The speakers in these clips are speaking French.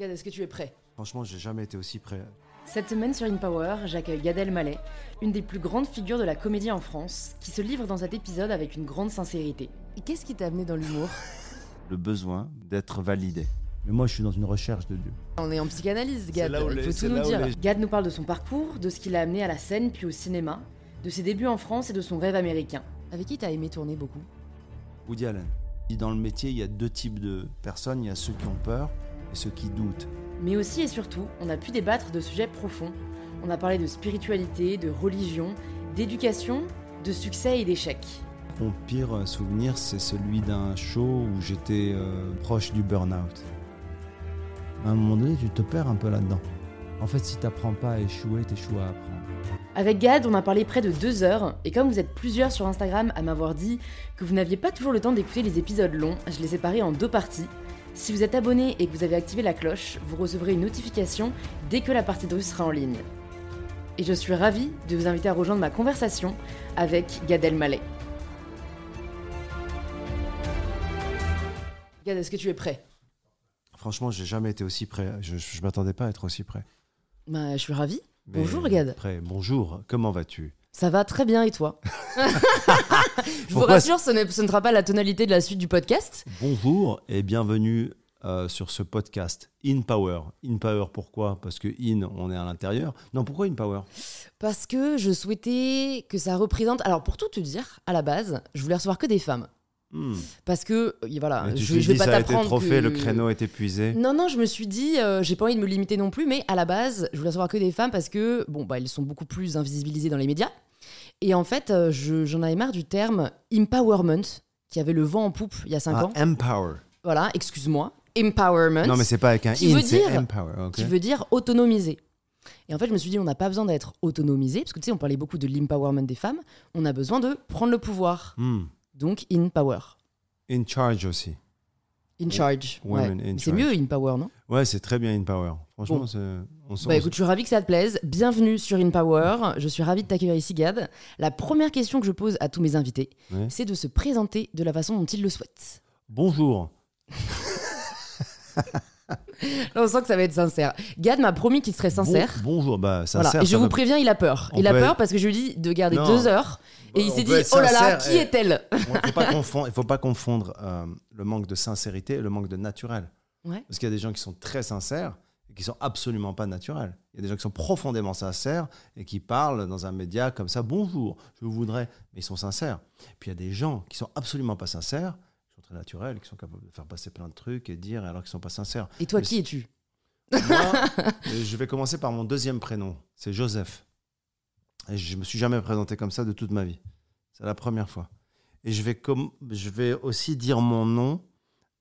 Gad, est-ce que tu es prêt? Franchement, j'ai jamais été aussi prêt. Cette semaine sur InPower, j'accueille Gad Elmaleh, une des plus grandes figures de la comédie en France, qui se livre dans cet épisode avec une grande sincérité. Et qu'est-ce qui t'a amené dans l'humour? Le besoin d'être validé. Mais moi, je suis dans une recherche de Dieu. On est en psychanalyse, Gad, il les- faut tout nous dire. les- Gad nous parle de son parcours, de ce qui l'a amené à la scène puis au cinéma, de ses débuts en France et de son rêve américain. Avec qui t'as aimé tourner beaucoup? Woody Allen. Dans le métier, il y a deux types de personnes. Il y a ceux qui ont peur ceux qui doutent. Mais aussi et surtout, on a pu débattre de sujets profonds. On a parlé de spiritualité, de religion, d'éducation, de succès et d'échecs. Mon pire euh, souvenir, c'est celui d'un show où j'étais euh, proche du burn-out. À un moment donné, tu te perds un peu là-dedans. En fait, si t'apprends pas à échouer, t'échoues à apprendre. Avec Gad, on a parlé près de deux heures, et comme vous êtes plusieurs sur Instagram à m'avoir dit que vous n'aviez pas toujours le temps d'écouter les épisodes longs, je les ai séparés en deux parties. Si vous êtes abonné et que vous avez activé la cloche, vous recevrez une notification dès que la partie de russe sera en ligne. Et je suis ravie de vous inviter à rejoindre ma conversation avec Gad Elmaleh. Gad, est-ce que tu es prêt? Franchement, j'ai jamais été aussi prêt. Je, je m'attendais pas à être aussi prêt. Bah, je suis ravie. Mais Bonjour, Gad. Prêt. Bonjour. Comment vas-tu? Ça va très bien et toi Je vous rassure, ce ne sera pas la tonalité de la suite du podcast. Bonjour et bienvenue euh, sur ce podcast In Power. In Power, pourquoi? Parce que In, on est à l'intérieur. Non, pourquoi In Power? Parce que je souhaitais que ça représente. Alors, pour tout te dire, à la base, je voulais recevoir que des femmes. Hmm. Parce que, euh, voilà, Mais tu je, je vais pas ça a été t'apprendre. trop que- fait, le créneau est épuisé. Non, non, je me suis dit, euh, j'ai pas envie de me limiter non plus, mais à la base, je voulais recevoir que des femmes parce que, bon, bah, elles sont beaucoup plus invisibilisées dans les médias. Et en fait, euh, je- j'en avais marre du terme empowerment, qui avait le vent en poupe il y a 5 Ah, ans. Empower. Voilà, excuse-moi. Empowerment. Non, mais c'est pas avec un Qui in, veut dire- empower. qui veut dire autonomiser. Et en fait, je me suis dit, on n'a pas besoin d'être autonomisé, parce que tu sais, on parlait beaucoup de l'empowerment des femmes. On a besoin de prendre le pouvoir. Hmm. Donc, in power. In charge aussi. In charge. Ouais. C'est mieux in power, non? Ouais, c'est très bien In Power. Franchement, Bon. on. Bah écoute, je suis ravie que ça te plaise. Bienvenue sur In Power. Je suis ravie de t'accueillir ici, Gad. La première question que je pose à tous mes invités, Ouais. c'est de se présenter de la façon dont ils le souhaitent. Bonjour. Là, on sent que ça va être sincère. Gad m'a promis qu'il serait sincère. Bon- bonjour. Bah, Voilà. sincère. Et je vous préviens, il a peur. Il a peur être- parce que je lui dis de garder Non. deux heures. Et il s'est dit, oh là là, qui et- est-elle Il il faut pas confondre euh, le manque de sincérité et le manque de naturel. Ouais. Parce qu'il y a des gens qui sont très sincères et qui sont absolument pas naturels. Il y a des gens qui sont profondément sincères et qui parlent dans un média comme ça, bonjour, je voudrais, mais ils sont sincères. Puis il y a des gens qui sont absolument pas sincères, très naturels, qui sont capables de faire passer plein de trucs et dire alors qu'ils sont pas sincères. Et toi, Mais qui es-tu? Moi, euh, je vais commencer par mon deuxième prénom, c'est Joseph. Et je me suis jamais présenté comme ça de toute ma vie. C'est la première fois. Et je vais, com- je vais aussi dire mon nom.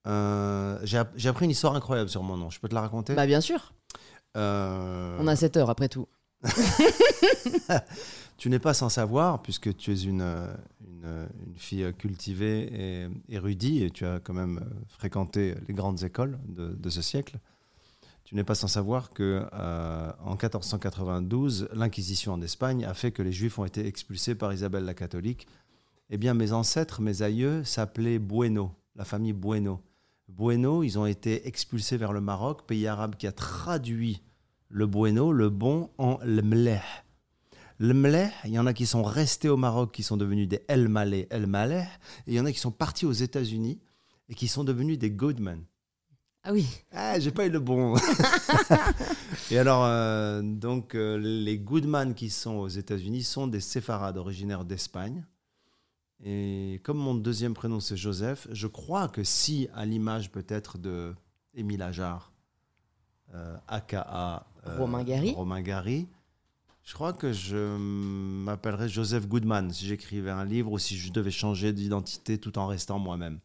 Euh, J'ai app- j'ai appris une histoire incroyable sur mon nom. Je peux te la raconter? Bah bien sûr. Euh, On a 7 heures après tout. Tu n'es pas sans savoir, puisque tu es une, euh, une, fille cultivée et érudite, et tu as quand même euh, fréquenté les grandes écoles de, ce siècle. Tu n'es pas sans savoir que euh, en 1492, l'Inquisition en Espagne a fait que les Juifs ont été expulsés par Isabelle la catholique. Eh bien, mes ancêtres, mes aïeux s'appelaient Bueno, la famille Bueno. Bueno, ils ont été expulsés vers le Maroc, pays arabe qui a traduit le Bueno, le bon, en le mleh. Le mleh, il y en a qui sont restés au Maroc, qui sont devenus des El Maleh, El Maleh, et il y en a qui sont partis aux États-Unis et qui sont devenus des Goodman. Ah oui. Ah, j'ai pas eu le bon. et alors, euh, donc, euh, les Goodman qui sont aux États-Unis sont des séfarades originaires d'Espagne. Et comme mon deuxième prénom c'est Joseph, je crois que si, à l'image peut-être de Émile Ajar, euh, aka euh, Romain Gary. Romain Gary, je crois que je m'appellerais Joseph Goodman si j'écrivais un livre ou si je devais changer d'identité tout en restant moi-même.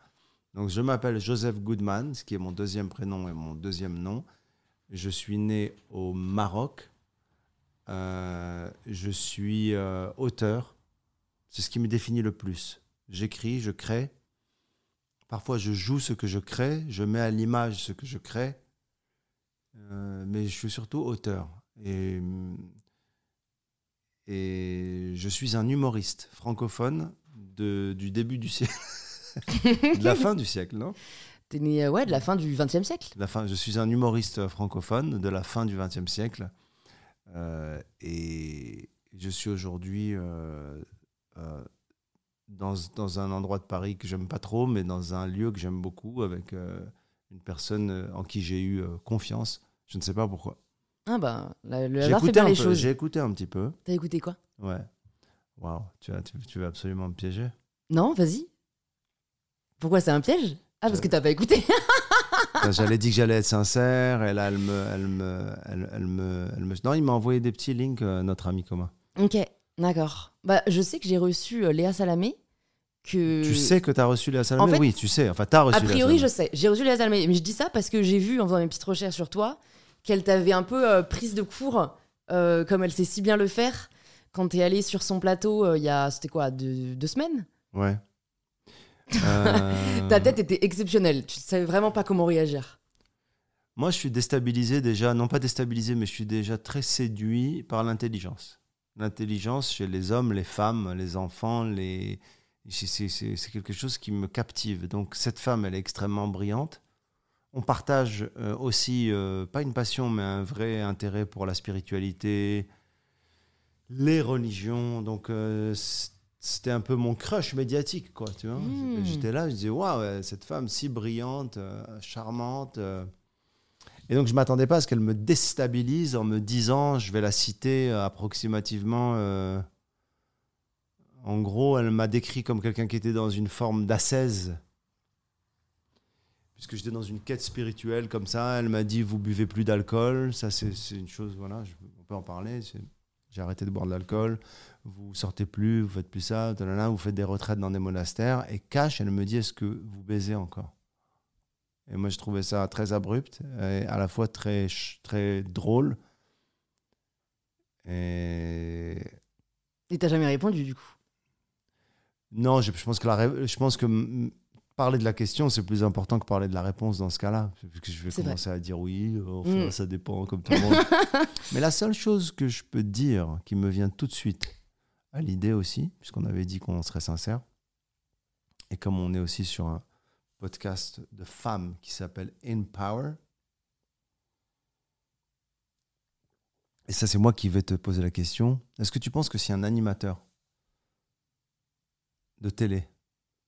Donc je m'appelle Joseph Goodman, ce qui est mon deuxième prénom et mon deuxième nom. Je suis né au Maroc. Euh, je suis euh, auteur. C'est ce qui me définit le plus. J'écris, je crée. Parfois, je joue ce que je crée. Je mets à l'image ce que je crée. Euh, mais je suis surtout auteur. Et, et je suis un humoriste francophone de, du début du siècle. de la fin du siècle, non? T'es né euh, ouais, de la fin du XXe siècle. La fin, je suis un humoriste francophone de la fin du XXe siècle. Euh, et je suis aujourd'hui euh, euh, dans, dans un endroit de Paris que j'aime pas trop, mais dans un lieu que j'aime beaucoup, avec une personne en qui j'ai eu confiance. Je ne sais pas pourquoi. Ah bah, la- le J'ai hasard fait écouté, bien un les peu, choses. j'ai écouté un petit peu. T'as écouté quoi? Ouais. Waouh, tu, tu, tu veux absolument me piéger? Non, vas-y. Pourquoi c'est un piège? Ah, parce que t'as pas écouté. Enfin, J'allais dire que j'allais être sincère, et là, elle me, elle me, elle, elle me, elle me- Non, il m'a envoyé des petits links, euh, notre ami commun. ok, d'accord. Bah, je sais que j'ai reçu euh, Léa Salamé. Que... Tu sais que tu as reçu Léa Salamé? En fait, Oui, tu sais. Enfin, tu as reçu A Léa priori, je sais. J'ai reçu Léa Salamé. Mais je dis ça parce que j'ai vu, en faisant mes petites recherches sur toi, qu'elle t'avait un peu euh, prise de court, euh, comme elle sait si bien le faire, quand t'es allé sur son plateau euh, il y a, c'était quoi, deux, deux semaines? Ouais. Euh, Ta tête était exceptionnelle. Tu savais vraiment pas comment réagir. Moi, je suis déstabilisé déjà, non pas déstabilisé, mais je suis déjà très séduit par l'intelligence. L'intelligence chez les hommes, les femmes, les enfants, les... c'est quelque chose qui me captive. Donc cette femme, elle est extrêmement brillante. On partage euh, aussi, euh, pas une passion, mais un vrai intérêt pour la spiritualité, les religions. Donc euh, c'était un peu mon crush médiatique, quoi. Tu vois Mm. J'étais là, je disais, waouh, cette femme si brillante, euh, charmante. euh. Et donc je m'attendais pas à ce qu'elle me déstabilise en me disant, je vais la citer approximativement. euh, en gros, elle m'a décrit comme quelqu'un qui était dans une forme d'ascèse. Puisque j'étais dans une quête spirituelle comme ça, elle m'a dit vous buvez plus d'alcool, ça c'est une chose, voilà, je- on peut en parler. J'ai arrêté de boire de l'alcool, vous sortez plus, vous faites plus ça, talala, vous faites des retraites dans des monastères. Et cash, elle me dit est-ce que vous baisez encore? Et moi je trouvais ça très abrupt et à la fois très, très drôle. Et Et t'as jamais répondu du coup? Non, je, je pense que, la, je pense que parler de la question, c'est plus important que parler de la réponse dans ce cas-là. Parce que je vais vrai. commencer à dire oui, enfin, Mm. ça dépend comme tout le monde. Mais la seule chose que je peux dire qui me vient tout de suite à l'idée aussi, puisqu'on avait dit qu'on serait sincère, et comme on est aussi sur un podcast de femmes qui s'appelle In Power, et ça c'est moi qui vais te poser la question, est-ce que tu penses que si un animateur de télé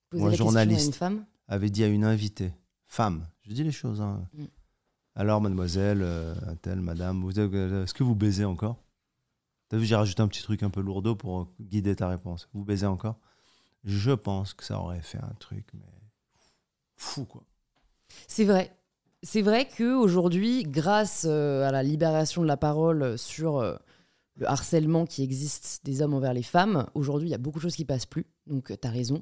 Poser Moi, la à journaliste. une femme. avait dit à une invitée, femme, je dis les choses, hein. Mm. alors mademoiselle, euh, telle, madame, vous, euh, est-ce que vous baisez encore? T'as vu, j'ai rajouté un petit truc un peu lourdeau pour euh, guider ta réponse. Vous baisez encore? Je pense que ça aurait fait un truc, mais fou quoi. C'est vrai. C'est vrai que aujourd'hui, grâce euh, à la libération de la parole sur le harcèlement qui existe des hommes envers les femmes, aujourd'hui, il y a beaucoup de choses qui passent plus. Donc, tu as raison.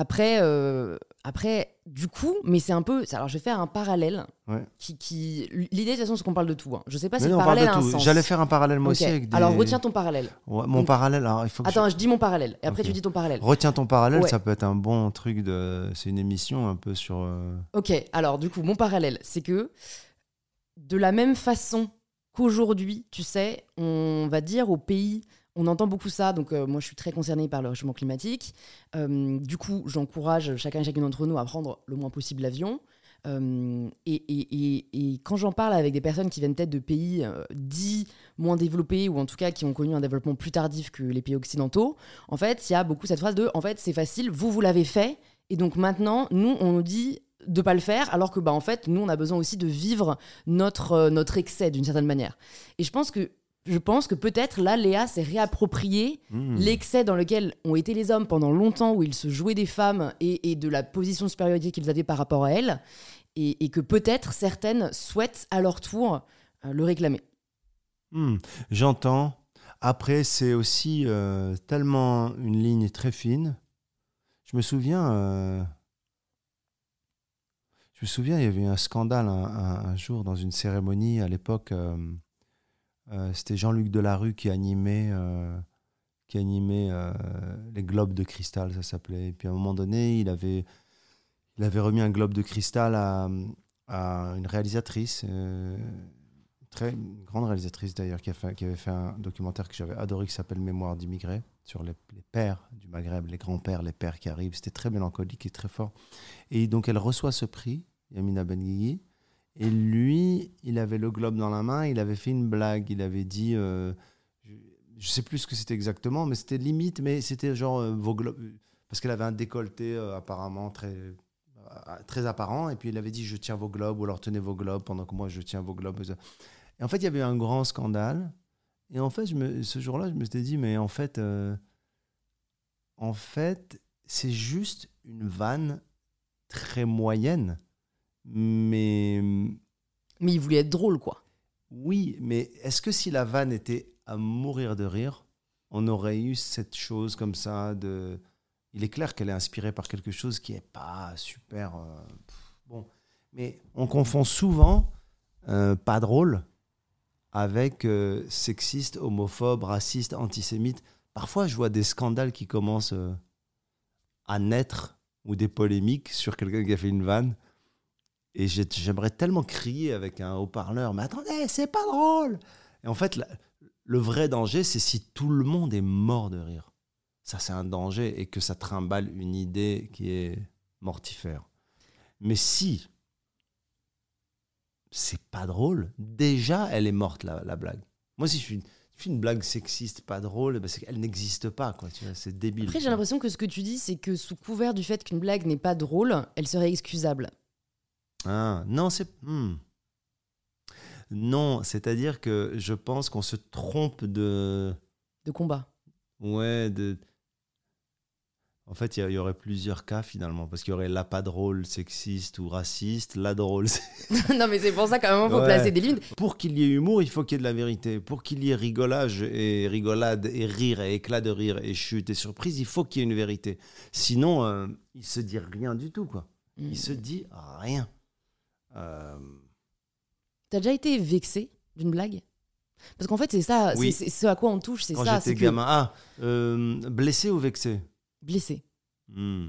Après, euh, après, du coup, mais c'est un peu. Alors, je vais faire un parallèle. Ouais. Qui, qui, L'idée, de toute façon, c'est qu'on parle de tout. hein. Je sais pas si le non, on parle parallèle a de un tout. sens. J'allais faire un parallèle moi aussi avec des... Alors, retiens ton parallèle. Ouais, mon Donc- parallèle, alors il faut que Attends, je... dis mon parallèle. Et après, tu dis ton parallèle. Retiens ton parallèle, Ouais. ça peut être un bon truc de... C'est une émission un peu sur... euh, Ok, alors du coup, mon parallèle, c'est que de la même façon qu'aujourd'hui, tu sais, on va dire au pays, on entend beaucoup ça, donc euh, moi je suis très concernée par le réchauffement climatique. Euh, du coup, j'encourage chacun et chacune d'entre nous à prendre le moins possible l'avion. Euh, et, quand j'en parle avec des personnes qui viennent peut-être de pays dits moins développés ou en tout cas qui ont connu un développement plus tardif que les pays occidentaux, en fait, il y a beaucoup cette phrase de en fait, c'est facile, vous, vous l'avez fait, et donc maintenant, nous, on nous dit de pas le faire, alors que bah en fait, nous, on a besoin aussi de vivre notre notre excès d'une certaine manière. Et je pense que je pense que peut-être là, Léa s'est réapproprié hmm. l'excès dans lequel ont été les hommes pendant longtemps, où ils se jouaient des femmes et, et de la position de supériorité qu'ils avaient par rapport à elles, et, et que peut-être certaines souhaitent à leur tour euh, le réclamer. Hmm, J'entends. Après, c'est aussi euh, tellement une ligne très fine. Je me souviens, euh, je me souviens, il y avait eu un scandale un, un- un jour dans une cérémonie à l'époque. Euh, C'était Jean-Luc Delarue qui animait, euh, qui animait euh, les globes de cristal, ça s'appelait. Et puis à un moment donné, il avait, il avait remis un globe de cristal à, une réalisatrice. très grande réalisatrice d'ailleurs qui, avait fait un documentaire que j'avais adoré qui s'appelle Mémoire d'immigrés sur les, pères du Maghreb, les grands-pères, les pères qui arrivent. C'était très mélancolique et très fort. Et donc elle reçoit ce prix, Yamina Benguigui. Et lui, il avait le globe dans la main, il avait fait une blague. Il avait dit, euh, je, je sais plus ce que c'était exactement, mais c'était limite, mais c'était genre euh, vos globes. Parce qu'elle avait un décolleté euh, apparemment très, très apparent. Et puis il avait dit, je tiens vos globes, ou alors tenez vos globes pendant que moi je tiens vos globes. Et en fait, il y avait eu un grand scandale. Et en fait, ce jour-là, je me suis dit, mais en fait, en fait, c'est juste une vanne très moyenne. Mais Mais il voulait être drôle, quoi. oui, mais est-ce que si la vanne était à mourir de rire, on aurait eu cette chose comme ça de... Il est clair qu'elle est inspirée par quelque chose qui n'est pas super... euh, pff, bon, mais on confond souvent euh, pas drôle avec euh, sexiste, homophobe, raciste, antisémite. Parfois, je vois des scandales qui commencent à naître ou des polémiques sur quelqu'un qui a fait une vanne. Et j'ai- j'aimerais tellement crier avec un haut-parleur, mais attendez, c'est pas drôle. Et en fait, le vrai danger, c'est si tout le monde est mort de rire. Ça, c'est un danger et que ça trimballe une idée qui est mortifère. Mais si c'est pas drôle, déjà, elle est morte, la, la blague. Moi, si je fais une, blague sexiste pas drôle, ben, c'est qu'elle n'existe pas, quoi. C'est débile. Après, j'ai l'impression que ce que tu dis, c'est que sous couvert du fait qu'une blague n'est pas drôle, elle serait excusable. Ah, non, c'est. hmm. Non, c'est-à-dire que je pense qu'on se trompe de. De combat. Ouais, de. En fait, il y, aurait plusieurs cas finalement, parce qu'il y aurait la pas drôle sexiste ou raciste, la drôle. non, mais c'est pour ça, quand même, il faut Ouais. placer des limites. Pour qu'il y ait humour, il faut qu'il y ait de la vérité. Pour qu'il y ait rigolage et rigolade et rire et éclat de rire et chute et surprise, il faut qu'il y ait une vérité. Sinon, euh, il se dit rien du tout, quoi. Il se dit rien. Euh, T'as déjà été vexé d'une blague? Parce qu'en fait, c'est ça, Oui. c'est ce à quoi on touche, c'est Quand ça. j'étais C'est que gamin. Ah, euh, blessé ou vexé? Blessé. Hmm.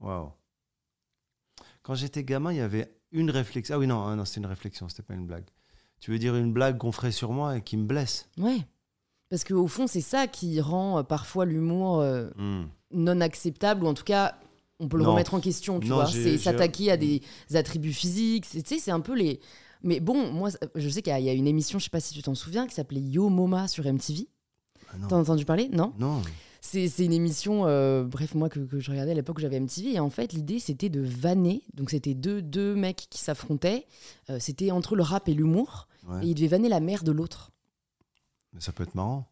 Waouh. Quand j'étais gamin, il y avait une réflexion. Ah oui, non, ah non c'était une réflexion, c'était pas une blague. Tu veux dire une blague qu'on ferait sur moi et qui me blesse? Ouais. Parce qu'au fond, c'est ça qui rend euh, parfois l'humour euh, Hmm. Non acceptable, ou en tout cas, on peut le Non. remettre en question, tu Non, vois. C'est s'attaquer à des attributs physiques. Tu sais, c'est un peu les. Mais bon, moi, je sais qu'il y, a- il y a une émission, je sais pas si tu t'en souviens, qui s'appelait Yo Moma sur MTV. Ah. T'en as entendu parler? Non? Non. C'est c'est une émission, euh, bref, moi que, que je regardais à l'époque où j'avais MTV. Et en fait, l'idée, c'était de vanner. Donc, c'était deux, deux mecs qui s'affrontaient. Euh, c'était entre le rap et l'humour. Ouais. Et ils devaient vanner la mère de l'autre. Mais ça peut être marrant.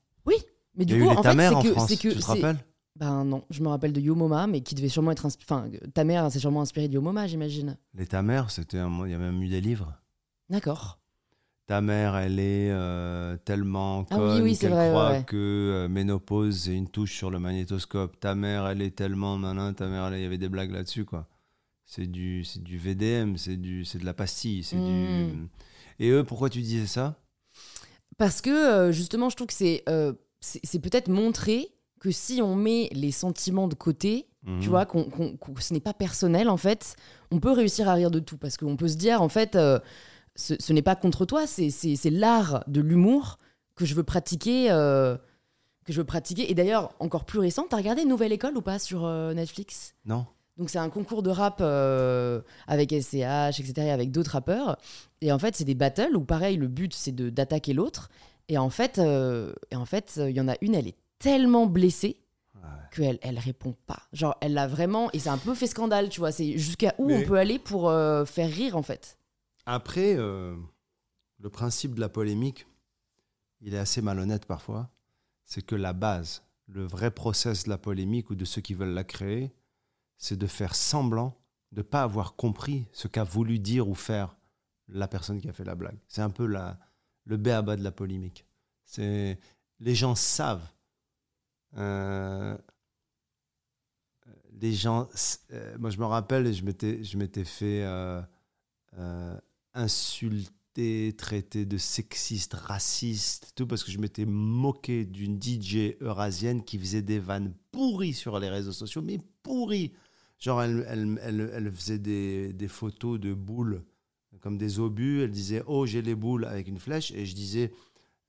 Mais Il du coup, en fait, mère c'est que. Tu te rappelles? Ben non, je me rappelle de Yo Moma, mais qui devait sûrement être. Enfin, ta mère s'est sûrement inspirée de Yo Moma, j'imagine. Les ta mère, c'était un... il y a même eu des livres. D'accord. Ta mère, elle est euh, tellement Ah oui, conne oui, c'est qu'elle vrai, croit ouais, ouais. que euh, ménopause, c'est une touche sur le magnétoscope. Ta mère, elle est tellement malin. Ta mère, elle- il y avait des blagues là-dessus, quoi. C'est du, c'est du VDM, c'est du, c'est de la pastille, c'est du. Et eux, pourquoi tu disais ça? Parce que euh, justement, je trouve que c'est euh, c'est c'est peut-être montrer que si on met les sentiments de côté, Mhm. tu vois, qu'on qu'on- qu'on- que ce n'est pas personnel, en fait, on peut réussir à rire de tout. Parce qu'on peut se dire, en fait, euh, ce, ce n'est pas contre toi, c'est c'est- c'est l'art de l'humour que je veux pratiquer. euh, que je veux pratiquer. Et d'ailleurs, encore plus récent, t'as regardé Nouvelle École ou pas sur euh, Netflix? Non. Donc c'est un concours de rap euh, avec SCH, etc., et avec d'autres rappeurs. Et en fait, c'est des battles où pareil, le but c'est de d'attaquer l'autre. Et en fait, euh, et en fait, il y en a une, elle est tellement blessée qu'elle elle répond pas. Genre, elle l'a vraiment, et c'est un peu fait scandale, tu vois. C'est jusqu'à où Mais- on peut aller pour euh, faire rire en fait. Après, euh, le principe de la polémique, il est assez malhonnête parfois. C'est que la base, le vrai process de la polémique ou de ceux qui veulent la créer, c'est de faire semblant de ne pas avoir compris ce qu'a voulu dire ou faire la personne qui a fait la blague. C'est un peu la, le béaba de la polémique. C'est les gens savent. Euh, les gens, euh, moi je me rappelle, je m'étais, je m'étais fait euh, insulter, traité de sexiste, raciste, tout parce que je m'étais moqué d'une DJ eurasienne qui faisait des vannes pourries sur les réseaux sociaux, mais pourries. Genre, elle, elle, elle, elle faisait des, des photos de boules, comme des obus. Elle disait, oh, j'ai les boules avec une flèche. Et je disais,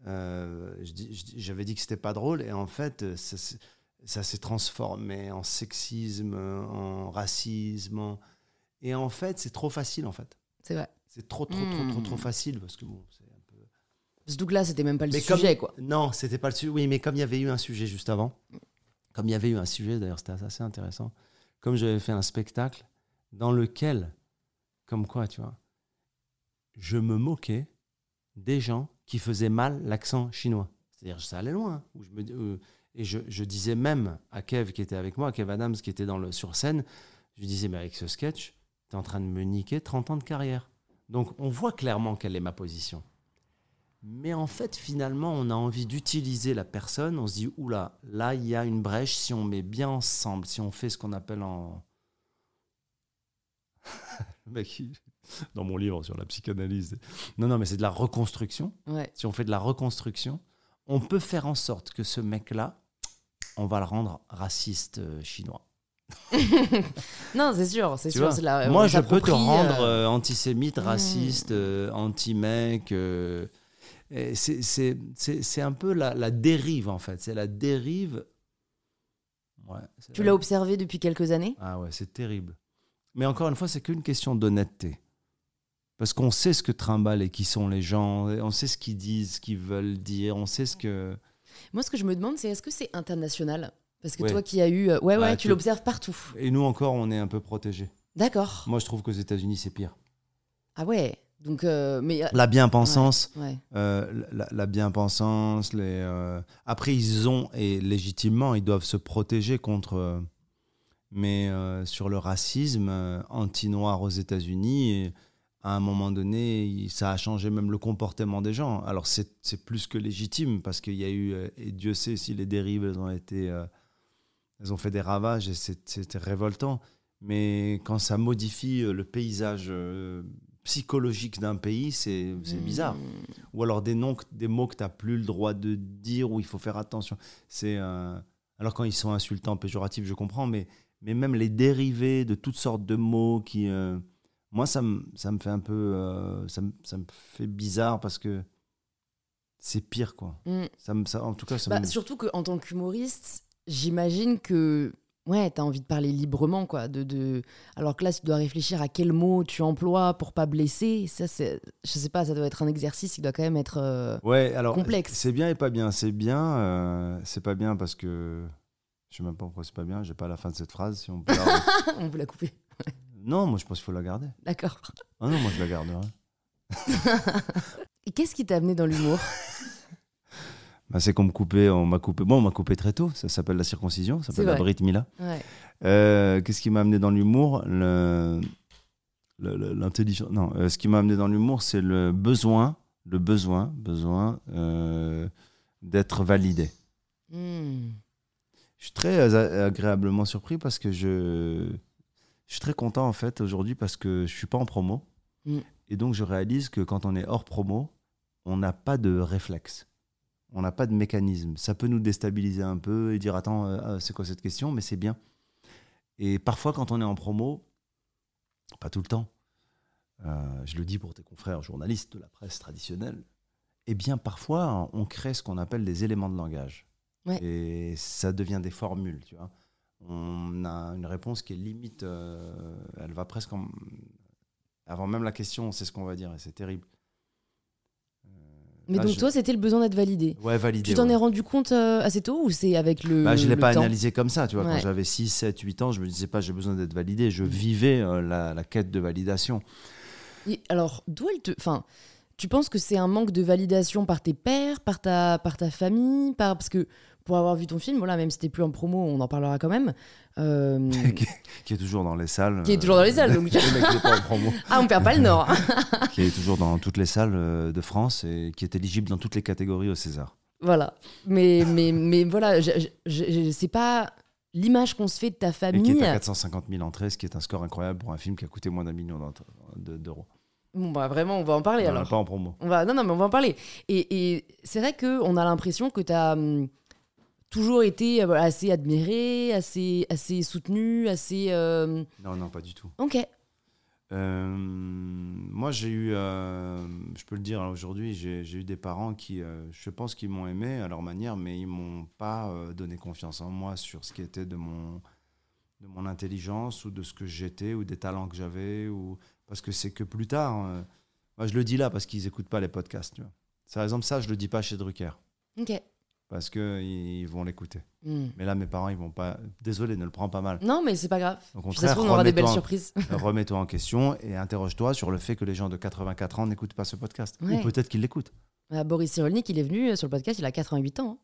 euh, j'avais dit que c'était pas drôle. Et en fait, ça, s'est- ça s'est transformé en sexisme, en racisme. en- Et en fait, c'est trop facile, en fait. C'est vrai. C'est trop, trop, trop, trop, trop Hmm. facile. Parce que bon, c'est un peu. Surtout que là, c'était même pas le Mais comme- sujet, quoi. Non, c'était pas le sujet. Oui, mais comme il y avait eu un sujet juste avant, comme il y avait eu un sujet, d'ailleurs, c'était assez intéressant. Comme j'avais fait un spectacle dans lequel, comme quoi, tu vois, je me moquais des gens qui faisaient mal l'accent chinois. C'est-à-dire, ça allait loin. hein, euh, et je, disais même à Kev qui était avec moi, Kev Adams qui était dans le, sur scène, je disais, mais avec ce sketch, tu es en train de me niquer 30 ans de carrière. Donc, on voit clairement quelle est ma position. Mais en fait, finalement, on a envie d'utiliser la personne. On se dit, oula, là, il y a une brèche. Si on met bien ensemble, si on fait ce qu'on appelle en. Le mec, dans mon livre sur la psychanalyse. Non, non, mais c'est de la reconstruction. Ouais. Si on fait de la reconstruction, on peut faire en sorte que ce mec-là, on va le rendre raciste euh, chinois. Non, c'est sûr, c'est sûr. la- Moi, je peux te rendre euh, euh, antisémite, hmm. raciste, euh, anti-mec. euh, c'est- un peu la, la dérive, en fait. C'est la dérive. Ouais, Tu la- l'as observé depuis quelques années? Ah ouais, c'est terrible. Mais encore une fois, c'est qu'une question d'honnêteté. Parce qu'on sait ce que trimballent et qui sont les gens, on sait ce qu'ils disent, ce qu'ils veulent dire, on sait ce que. Moi, ce que je me demande, c'est est-ce que c'est international? Parce que Ouais. toi qui as eu. euh, Ouais, Bah, ouais, tu tu- l'observes partout. Et nous encore, on est un peu protégés. D'accord. Moi, je trouve qu'aux États-Unis, c'est pire. Ah ouais. Donc, euh, mais. euh, La bien-pensance, Ouais. Euh, la, la bien-pensance, les. euh, Après, ils ont et légitimement, ils doivent se protéger contre. Mais sur le racisme anti-noir aux États-Unis, à un moment donné, ça a changé même le comportement des gens. Alors c'est c'est plus que légitime parce qu'il y a eu euh, et Dieu sait si les dérives elles ont été, euh, elles ont fait des ravages et c'était révoltant. Mais quand ça modifie euh, le paysage psychologique d'un pays, c'est c'est Hmm. bizarre ou alors des noms, des mots que tu n'as plus le droit de dire, où il faut faire attention. C'est euh, alors quand ils sont insultants, péjoratifs, je comprends, mais mais même les dérivés de toutes sortes de mots qui, euh, moi ça me ça me fait un peu, euh, ça me ça me fait bizarre parce que c'est pire quoi. Mm. Ça me, ça, en tout cas, ça Bah, me- surtout qu'en tant qu'humoriste, j'imagine que. Ouais, t'as envie de parler librement, quoi. De, de... Alors que là, tu dois réfléchir à quel mot tu emploies pour pas blesser. Ça, c'est. Je sais pas, ça doit être un exercice qui doit quand même être. euh, Ouais, alors complexe. c'est bien et pas bien. C'est bien, euh, c'est pas bien parce que je sais même pas pourquoi c'est pas bien. J'ai pas la fin de cette phrase. Si on peut la- On peut la couper. Non, moi je pense qu'il faut la garder. D'accord. Ah non, moi je la garderai. Et qu'est-ce qui t'a amené dans l'humour Bah, c'est qu'on me coupait, on m'a coupé. Bon, on m'a coupé très tôt. Ça s'appelle la circoncision. Ça s'appelle la. Brit Mila. Ouais. Euh, Qu'est-ce qui m'a amené dans l'humour Le- L'intelligence. Non, euh, ce qui m'a amené dans l'humour, c'est le besoin, le besoin, besoin euh, d'être validé. Hmm. Je suis très agréablement surpris parce que je, je suis très content en fait aujourd'hui parce que je suis pas en promo. Mm. Et donc je réalise que quand on est hors promo, on n'a pas de réflexe. On n'a pas de mécanisme. Ça peut nous déstabiliser un peu et dire attends, euh, ah, c'est quoi cette question Mais c'est bien. Et parfois quand on est en promo, pas tout le temps, euh, je le dis pour tes confrères journalistes de la presse traditionnelle, eh bien parfois on crée ce qu'on appelle des éléments de langage. Ouais. Et ça devient des formules, tu vois. On a une réponse qui est limite, euh, elle va presque en- avant même la question, on sait ce qu'on va dire et c'est terrible. Euh, Mais là, donc, je- toi, c'était le besoin d'être validé. ouais, validé. Tu t'en ouais. es rendu compte euh, assez tôt ou c'est avec le. Bah, je ne l'ai pas temps analysé comme ça, tu vois. Quand j'avais 6, 7, 8 ans, je me disais pas j'ai besoin d'être validé. Mm. Je vivais euh, la, la quête de validation. Et alors, d'où elle te. Enfin, tu penses que c'est un manque de validation par tes pères, par ta, par ta famille par... Parce que pour avoir vu ton film, voilà, même si t'es plus en promo, on en parlera quand même. euh, qui, est toujours dans les salles. Qui est toujours dans les salles, euh, donc- pas en promo. Ah, on perd pas le nord qui est toujours dans toutes les salles euh, de France et qui est éligible dans toutes les catégories au César. Voilà. Mais, mais, mais voilà, c'est pas l'image qu'on se fait de ta Et qui famille. est à 450 000 entrées, ce qui est un score incroyable pour un film qui a coûté moins d'un million d'euros. Bon, bah vraiment, on va en parler On alors. l'a pas en promo. On va, non, non, mais on va en parler. Et, et c'est vrai qu'on a l'impression que tu as toujours été euh, voilà, assez admiré, assez, assez soutenu, assez. euh, Non, non, pas du tout. Ok. Euh, moi, j'ai eu, euh, je peux le dire aujourd'hui, j'ai eu des parents qui, je pense qu'ils m'ont aimé à leur manière, mais ils m'ont pas donné confiance en moi sur ce qui était de mon, de mon intelligence ou de ce que j'étais ou des talents que j'avais ou parce que c'est que plus tard. moi, je le dis là parce qu'ils écoutent pas les podcasts. Tu vois. C'est par exemple ça, je le dis pas chez Drucker Ok. Parce que ils vont l'écouter. Hmm. Mais là, mes parents, ils vont pas. Désolé, ne le prends pas mal. Non, mais c'est pas grave. Au ça se contraire, trouve, on aura des belles en- surprises. remets-toi en question et interroge-toi sur le fait que les gens de 84 ans n'écoutent pas ce podcast. Ouais. Ou peut-être qu'ils l'écoutent. Ah, Boris Cyrulnik, il est venu euh, sur le podcast, il a 88 ans. hein.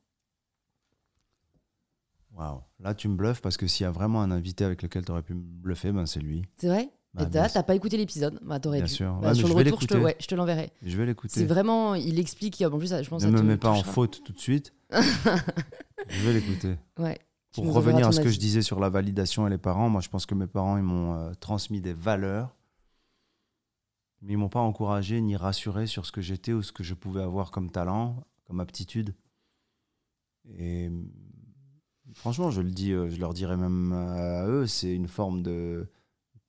Waouh. Là, tu me bluffes parce que s'il y a vraiment un invité avec lequel tu aurais pu me bluffer, ben c'est lui. C'est vrai? Bah, Et t'as pas écouté l'épisode Bah, t'aurais Bien dû. sûr. Bah, mais sur le je vais retour, je te, ouais, je te l'enverrai. Je vais C'est l'écouter. vraiment, il explique, en plus, je pense Ne me mets pas en faute tout de suite. je vais l'écouter. Ouais. Pour revenir à ce que je disais sur la validation et les parents, moi je pense que mes parents ils m'ont euh, transmis des valeurs, mais ils m'ont pas encouragé ni rassuré sur ce que j'étais ou ce que je pouvais avoir comme talent, comme aptitude. Et franchement, je le dis, euh, je leur dirais même à eux, c'est une forme de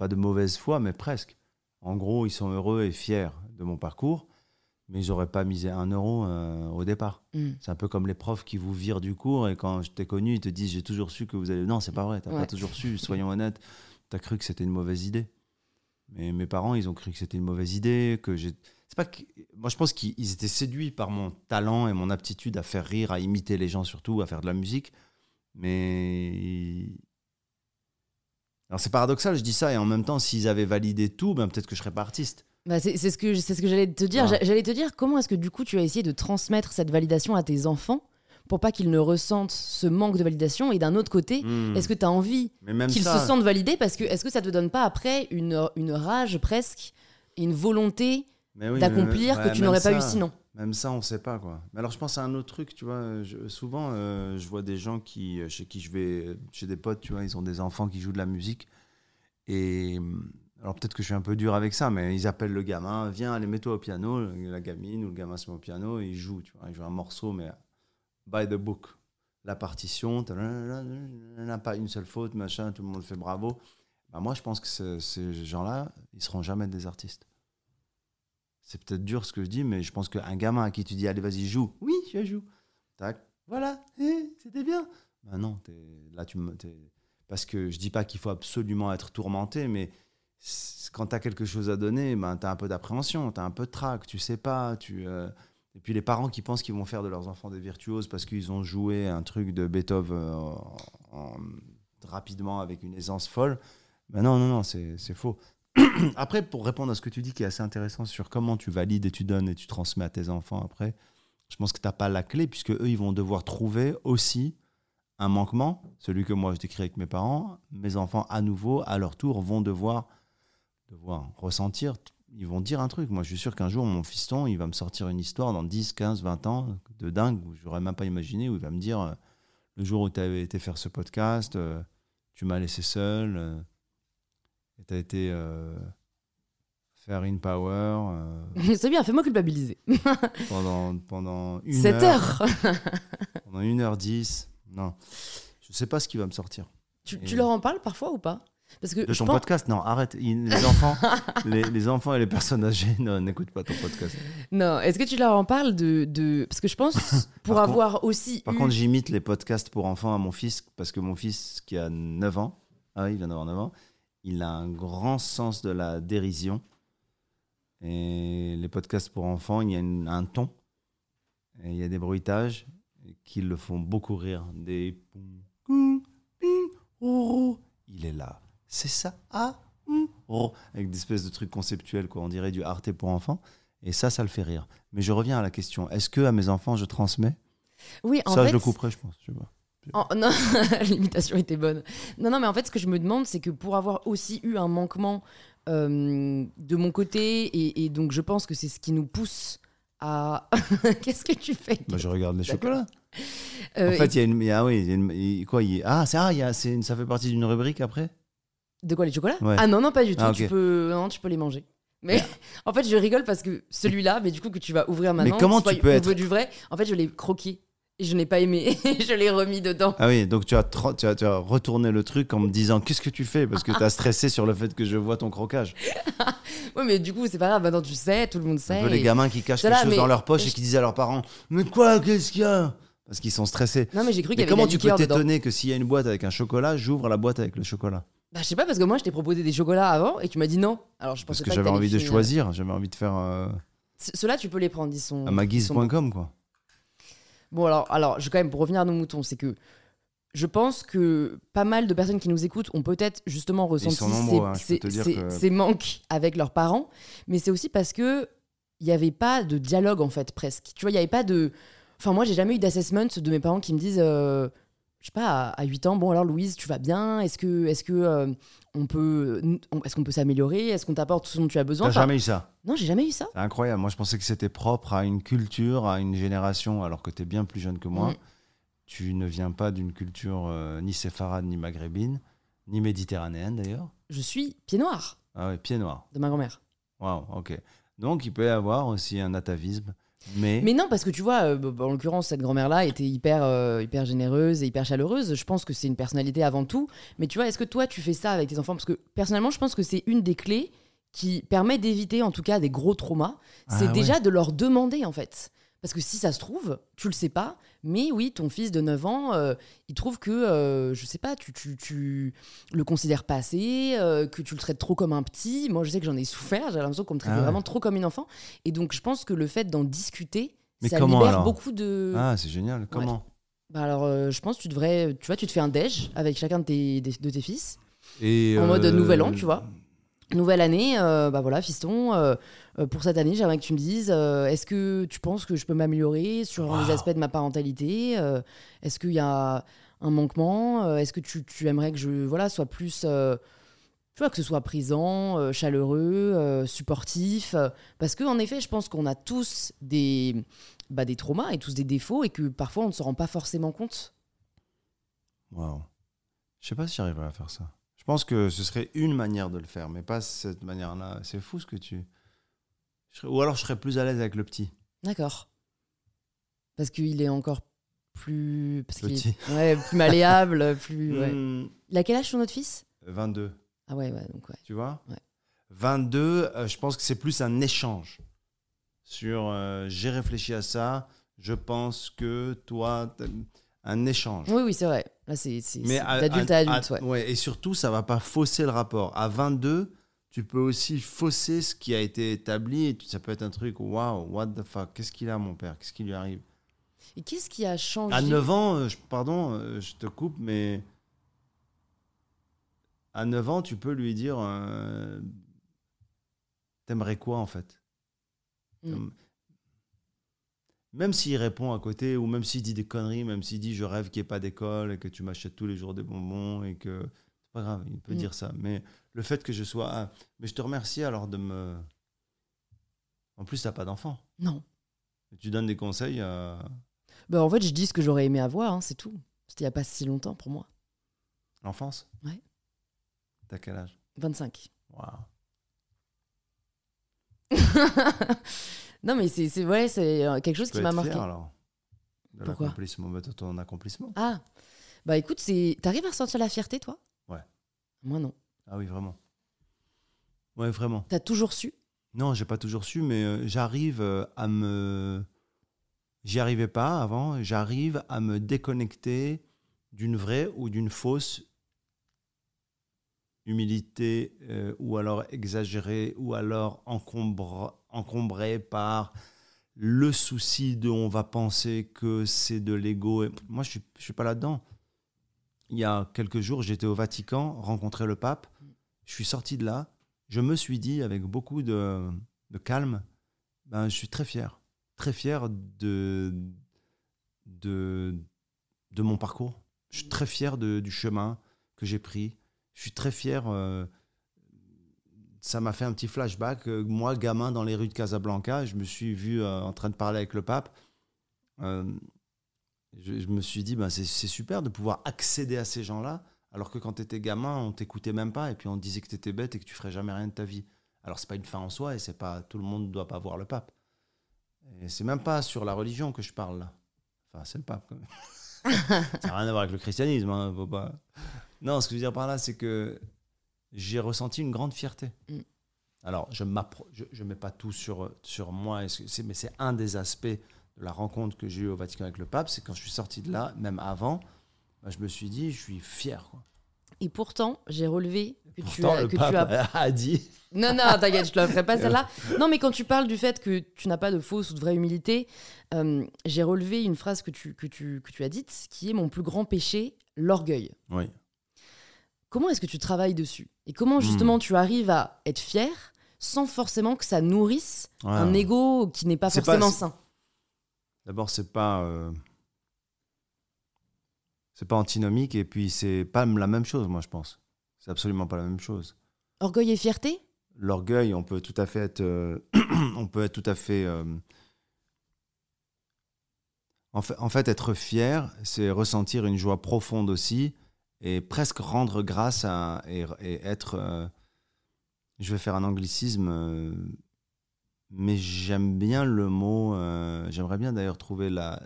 pas de mauvaise foi, mais presque. En gros, ils sont heureux et fiers de mon parcours, mais ils n'auraient pas misé un euro euh, au départ. Hmm. C'est un peu comme les profs qui vous virent du cours et quand je t'ai connu, ils te disent j'ai toujours su que vous allez. Non, c'est pas vrai, t'as Ouais. pas toujours su, soyons honnêtes. T'as cru que c'était une mauvaise idée. Mais mes parents, ils ont cru que c'était une mauvaise idée, que j'ai. C'est pas que... Moi, je pense qu'ils ils étaient séduits par mon talent et mon aptitude à faire rire, à imiter les gens surtout, à faire de la musique. Mais. Alors, c'est paradoxal, je dis ça, et en même temps, s'ils avaient validé tout, ben, peut-être que je serais pas artiste. Bah, c'est ce que, c'est ce que j'allais te dire. J'a- J'allais te dire comment est-ce que du coup tu as essayé de transmettre cette validation à tes enfants pour pas qu'ils ne ressentent ce manque de validation? Et d'un autre côté, Hmm. est-ce que tu as envie qu'ils ça, se sentent validés parce que est-ce que ça te donne pas après une, une rage presque une volonté oui, d'accomplir ouais, que tu n'aurais pas eu sinon? Même ça, on sait pas quoi. Mais alors, je pense à un autre truc, tu vois. souvent, euh, je vois des gens qui, euh, chez qui je vais, chez des potes, tu vois, ils ont des enfants qui jouent de la musique. Et hum, alors, peut-être que je suis un peu dur avec ça, mais ils appellent le gamin, viens, allez, mets-toi au piano. La gamine ou le gamin se met au piano et il joue, tu vois. Il joue un morceau, mais by the book. La partition, pas une seule faute, machin, tout le monde fait bravo. Bah, moi, je pense que ce- ces gens-là, ils seront jamais des artistes. C'est peut-être dur ce que je dis, mais je pense qu'un gamin à qui tu dis allez vas-y joue, oui je joue, tac, voilà, eh, c'était bien. Ben non, là tu me, t'es- parce que je dis pas qu'il faut absolument être tourmenté, mais quand tu as quelque chose à donner, ben tu as un peu d'appréhension, tu as un peu de trac, tu sais pas, tu euh, et puis les parents qui pensent qu'ils vont faire de leurs enfants des virtuoses parce qu'ils ont joué un truc de Beethoven euh, en- en- rapidement avec une aisance folle. Ben non, non, non, c'est faux. après, pour répondre à ce que tu dis qui est assez intéressant sur comment tu valides et tu donnes et tu transmets à tes enfants après, je pense que tu n'as pas la clé puisque eux, ils vont devoir trouver aussi un manquement, celui que moi je décris avec mes parents. Mes enfants, à nouveau, à leur tour, vont devoir, devoir ressentir. Ils vont dire un truc. Moi, je suis sûr qu'un jour, mon fiston, il va me sortir une histoire dans 10, 15, 20 ans de dingue où j'aurais même pas imaginé, où il va me dire euh, le jour où tu avais été faire ce podcast, euh, tu m'as laissé seul. euh, et tu as été euh, faire In Power euh, C'est bien, fais-moi culpabiliser. pendant, pendant une 7 heure. heures. Pendant une heure 10. Non. Je sais pas ce qui va me sortir. tu, tu leur en parles parfois ou pas? Parce que De ton pense- podcast? Non, arrête. Les enfants, les, les enfants et les personnes âgées n'écoutent pas ton podcast. Non, est-ce que tu leur en parles de, de... Parce que je pense, pour avoir aussi Par eu- contre, j'imite les podcasts pour enfants à mon fils parce que mon fils, qui a 9 ans, ah oui, il vient d'avoir 9 ans, il a un grand sens de la dérision. Et les podcasts pour enfants, il y a une- un ton, et il y a des bruitages qui le font beaucoup rire. Des. Il est là. C'est ça. Ah, hum. Avec des espèces de trucs conceptuels, quoi. On dirait du Arte pour enfants. Et ça, ça le fait rire. Mais je reviens à la question. Est-ce que à mes enfants, je transmets? Oui, en ça, fait, je le couperai, je pense. Je sais pas. Non, l'imitation était bonne. Non, non, mais en fait, ce que je me demande, c'est que pour avoir aussi eu un manquement euh, de mon côté, et, et donc je pense que c'est ce qui nous pousse à. Qu'est-ce que tu fais Bah, je regarde les D'accord. chocolats. Euh, en fait, il y a une. y a- oui, il y a une- quoi, il y a- ah, c'est, ah, y a, c'est ça fait partie d'une rubrique après? De quoi les chocolats? Ouais. Ah non, non, pas du tout. Ah, tu, peux... Non, tu peux les manger. Mais en fait, je rigole parce que celui-là, mais du coup, que tu vas ouvrir maintenant, comment soit tu peux être- du vrai, en fait, je l'ai croqué. Et je n'ai pas aimé. je l'ai remis dedans. Ah oui, donc tu as, tu, as, tu as retourné le truc en me disant qu'est-ce que tu fais? Parce que tu as stressé sur le fait que je vois ton croquage. Ouais, mais du coup, c'est pas grave. Maintenant, tu sais, tout le monde sait. Un peu les gamins qui cachent quelque là, chose mais- dans leur poche et qui disent à leurs parents Mais quoi? Qu'est-ce qu'il y a Parce qu'ils sont stressés. Non, mais j'ai cru qu'il y avait comment tu peux t'étonner que s'il y a une boîte avec un chocolat, j'ouvre la boîte avec le chocolat? Bah, je sais pas, parce que moi, je t'ai proposé des chocolats avant et tu m'as dit non. Alors, je Parce pensais que j'avais envie de finir. choisir, j'avais envie de faire euh, Ceux-là, tu peux les prendre. Ils sont. à sont maguise.com quoi. Bon, alors, alors, je quand même, pour revenir à nos moutons, c'est que je pense que pas mal de personnes qui nous écoutent ont peut-être justement ressenti nombreux, hein, que- ces manques avec leurs parents, mais c'est aussi parce que il n'y avait pas de dialogue, en fait, presque. Tu vois, il n'y avait pas de. Enfin, moi, j'ai jamais eu d'assessment de mes parents qui me disent. euh, je sais pas, à, à 8 ans, bon alors Louise, tu vas bien? Est-ce que, est-ce que euh, on peut, est-ce qu'on peut s'améliorer? Est-ce qu'on t'apporte tout ce dont tu as besoin? T'as Enfin, jamais eu ça? Non, j'ai jamais eu ça. C'est incroyable. Moi, je pensais que c'était propre à une culture, à une génération, alors que tu es bien plus jeune que moi. Mm. Tu ne viens pas d'une culture euh, ni séfarade, ni maghrébine, ni méditerranéenne d'ailleurs. Je suis pied noir Ah ouais, pied noir. de ma grand-mère. Waouh, ok. Donc, il peut y avoir aussi un atavisme. Mais, Mais non, parce que tu vois, euh, bah, en l'occurrence, cette grand-mère-là était hyper, euh, hyper généreuse et hyper chaleureuse. Je pense que c'est une personnalité avant tout. Mais tu vois, est-ce que toi, tu fais ça avec tes enfants? Parce que personnellement, je pense que c'est une des clés qui permet d'éviter, en tout cas, des gros traumas. C'est Ah déjà de leur demander, en fait. Parce que si ça se trouve, tu le sais pas, mais oui, ton fils de 9 ans, euh, il trouve que, euh, je sais pas, tu, tu, tu le considères pas assez, euh, que tu le traites trop comme un petit. Moi, je sais que j'en ai souffert, j'ai l'impression qu'on me traitait Ah ouais. vraiment trop comme une enfant. Et donc, je pense que le fait d'en discuter, Mais ça comment, libère alors beaucoup de. ah, c'est génial. Comment Bah alors, euh, je pense que tu devrais, tu vois, tu te fais un déj avec chacun de tes, de tes fils. Et, En mode nouvel an, tu vois. Nouvelle année, bah voilà, fiston, pour cette année, j'aimerais que tu me dises, euh, est-ce que tu penses que je peux m'améliorer sur les Waouh. aspects de ma parentalité Euh, Est-ce qu'il y a un manquement Euh, Est-ce que tu, tu aimerais que je voilà, sois plus... euh, tu vois, que ce soit présent, euh, chaleureux, euh, supportif. euh, parce que en effet, je pense qu'on a tous des, bah, des traumas et tous des défauts et que parfois on ne se rend pas forcément compte. Waouh. Je sais pas si j'arriverai à faire ça. Je pense que ce serait une manière de le faire, mais pas cette manière-là. C'est fou ce que tu. Je Ou alors je serais plus à l'aise avec le petit. D'accord. Parce qu'il est encore plus... Parce est- Petit. Ouais, plus malléable, plus... ouais. Hmm, Il a quel âge ton autre fils? 22, Ah ouais, ouais, donc ouais. tu vois? Ouais. 22, euh, je pense que c'est plus un échange. Sur euh, j'ai réfléchi à ça, je pense que toi. Un échange. Oui, oui, c'est vrai. Là, c'est à- d'adulte à, adulte, ouais. ouais, Et surtout, ça va pas fausser le rapport. À 22, tu peux aussi fausser ce qui a été établi. Et ça peut être un truc, waouh, what the fuck, qu'est-ce qu'il a, mon père Qu'est-ce qui lui arrive? Et qu'est-ce qui a changé? À 9 ans, euh, je- pardon, euh, je te coupe, mais. À 9 ans, tu peux lui dire euh, T'aimerais quoi, en fait? Mm. Même s'il répond à côté, ou même s'il dit des conneries, même s'il dit je rêve qu'il n'y ait pas d'école et que tu m'achètes tous les jours des bonbons et que. C'est pas grave, il peut Mm. dire ça. Mais le fait que je sois. ah, mais je te remercie alors de me. En plus, t'as pas d'enfant. Non. Tu donnes des conseils à. Bah, en fait, je dis ce que j'aurais aimé avoir, hein, c'est tout. C'était il n'y a pas si longtemps pour moi. l'enfance Ouais. T'as quel âge? 25. Waouh. non, mais c'est ouais, c'est euh, quelque chose Tu qui m'a marqué. fier alors de Pourquoi? ton accomplissement. Ah, bah écoute, t'arrives à ressentir la fierté, toi? Moi, non. Ah oui, vraiment. Ouais, vraiment. T'as toujours su? Non, j'ai pas toujours su, mais euh, j'arrive euh, à me. J'y arrivais pas avant. J'arrive à me déconnecter d'une vraie ou d'une fausse humilité, euh, ou alors exagérée, ou alors encombre- encombrée par le souci de on va penser que c'est de l'ego. Et Moi, je suis, je suis pas là-dedans. Il y a quelques jours, j'étais au Vatican, rencontrer le pape. Je suis sorti de là. Je me suis dit, avec beaucoup de, de calme, ben, je suis très fier. Très fier de, de, mon parcours. Je suis très fier du chemin que j'ai pris. Je suis très fier. euh, ça m'a fait un petit flashback. euh, moi, gamin, dans les rues de Casablanca, je me suis vu euh, en train de parler avec le pape. Je, je me suis dit, ben, c'est super de pouvoir accéder à ces gens-là, alors que quand tu étais gamin, on t'écoutait même pas, et puis on te disait que tu étais bête et que tu ferais jamais rien de ta vie. Alors, c'est pas une fin en soi, et c'est pas tout le monde ne doit pas voir le pape. Et c'est même pas sur la religion que je parle là. Enfin, c'est le pape quand même. ça n'a rien à voir avec le christianisme. hein, faut pas... Non, ce que je veux dire par là, c'est que j'ai ressenti une grande fierté. Mm. Alors, je ne je, je mets pas tout sur, sur moi, mais c'est un des aspects la rencontre que j'ai eue au Vatican avec le pape. C'est quand je suis sorti de là, même avant, bah, je me suis dit, je suis fier. Quoi. Et pourtant, j'ai relevé que, tu as, le que pape tu as a dit Non, non, t'inquiète, je te la ferai pas celle-là. Non, mais quand tu parles du fait que tu n'as pas de fausse ou de vraie humilité, euh, j'ai relevé une phrase que tu, que, tu, que tu as dite, qui est mon plus grand péché, l'orgueil. Oui. Comment est-ce que tu travailles dessus? Et comment justement tu arrives à être fier sans forcément que ça nourrisse Ouais. un ego qui n'est pas forcément sain? D'abord, c'est pas. euh, c'est pas antinomique et puis c'est pas la même chose, moi, je pense. C'est absolument pas la même chose. Orgueil et fierté? L'orgueil, on peut tout à fait être. euh, on peut être tout à fait. euh, en, fait, en fait, être fier, c'est ressentir une joie profonde aussi et presque rendre grâce à. et, et être. je vais faire un anglicisme, mais j'aime bien le mot. euh, J'aimerais bien d'ailleurs trouver la,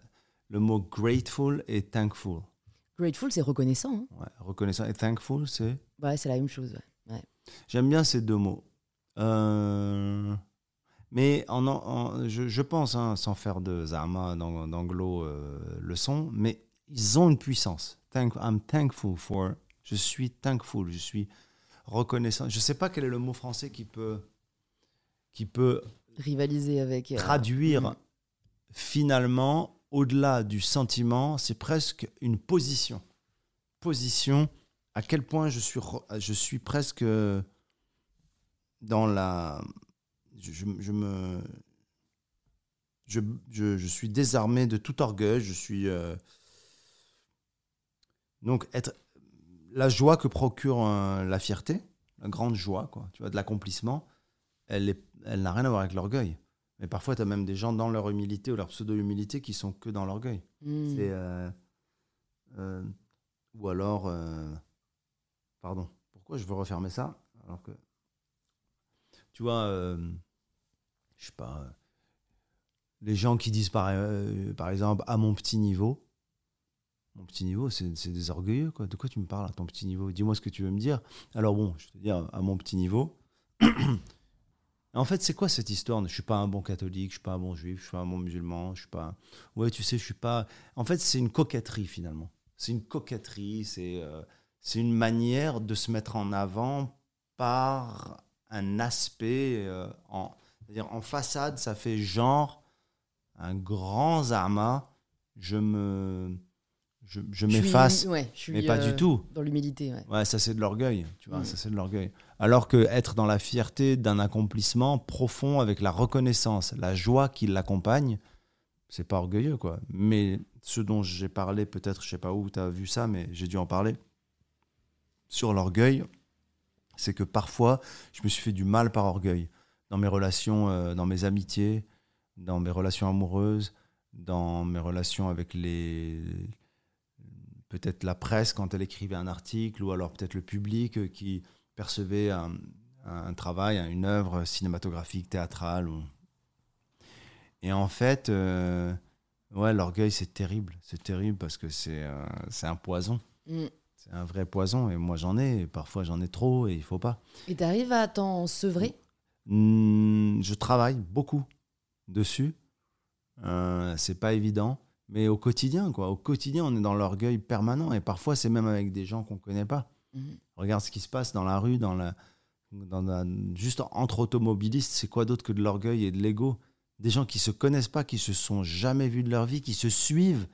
le mot grateful et thankful. Grateful, c'est reconnaissant. hein. Ouais, reconnaissant et thankful, c'est? Ouais, c'est la même chose. ouais. J'aime bien ces deux mots. Euh, Mais en, en- je, je pense, hein, sans faire de Zama, d'ang- d'anglo euh, leçon, mais ils ont une puissance. Thank, I'm thankful for. Je suis thankful. Je suis reconnaissant. Je ne sais pas quel est le mot français qui peut, qui peut Rivaliser avec. euh, traduire mm. finalement, au-delà du sentiment, c'est presque une position. Position, à quel point je suis, je suis presque dans la... Je, je- je me... Je, je- je suis désarmé de tout orgueil, je suis... euh, donc, être, la joie que procure euh, la fierté, la grande joie, quoi, tu vois, de l'accomplissement, elle n'a rien à voir avec l'orgueil. Mais parfois, tu as même des gens dans leur humilité ou leur pseudo-humilité qui sont que dans l'orgueil. Mm. C'est, euh, euh, ou alors, euh, pardon, pourquoi je veux refermer ça alors que, tu vois, je sais pas, les gens qui disent par, par exemple à mon petit niveau, mon petit niveau, c'est des orgueilleux quoi. De quoi tu me parles à ton petit niveau? Dis-moi ce que tu veux me dire. Alors bon, je te dire à mon petit niveau. En fait, c'est quoi cette histoire? Je suis pas un bon catholique, je suis pas un bon juif, je suis pas un bon musulman, je suis pas. Ouais, tu sais, je suis pas. En fait, c'est une coquetterie finalement. C'est une coquetterie, c'est euh, c'est une manière de se mettre en avant par un aspect euh, en, c'est-à-dire en façade, ça fait genre un grand zama. Je me je, je m'efface, ouais, mais pas euh, du tout. Dans l'humilité, ouais. Ouais, ça c'est de l'orgueil, tu vois, Mm. ça c'est de l'orgueil. Alors que être dans la fierté d'un accomplissement profond avec la reconnaissance, la joie qui l'accompagne, c'est pas orgueilleux quoi. Mais ce dont j'ai parlé, peut-être, je sais pas où tu as vu ça, mais j'ai dû en parler sur l'orgueil, c'est que parfois je me suis fait du mal par orgueil dans mes relations, euh, dans mes amitiés, dans mes relations amoureuses, dans mes relations avec les peut-être la presse quand elle écrivait un article, ou alors peut-être le public euh, qui percevait un, un travail, une œuvre cinématographique, théâtrale. ou- Et en fait, euh, ouais, l'orgueil, c'est terrible. C'est terrible parce que c'est euh, un poison. Mm. C'est un vrai poison. Et moi, j'en ai. Et parfois, j'en ai trop et il faut pas. Et t'arrives à t'en sevrer Hmm, je travaille beaucoup dessus. Euh, c'est pas évident, mais au quotidien, quoi. Au quotidien, on est dans l'orgueil permanent et parfois c'est même avec des gens qu'on connaît pas. Mhm. Regarde ce qui se passe dans la rue, dans la, dans la- juste entre automobilistes, c'est quoi d'autre que de l'orgueil et de l'ego? Des gens qui se connaissent pas, qui se sont jamais vus de leur vie, qui se suivent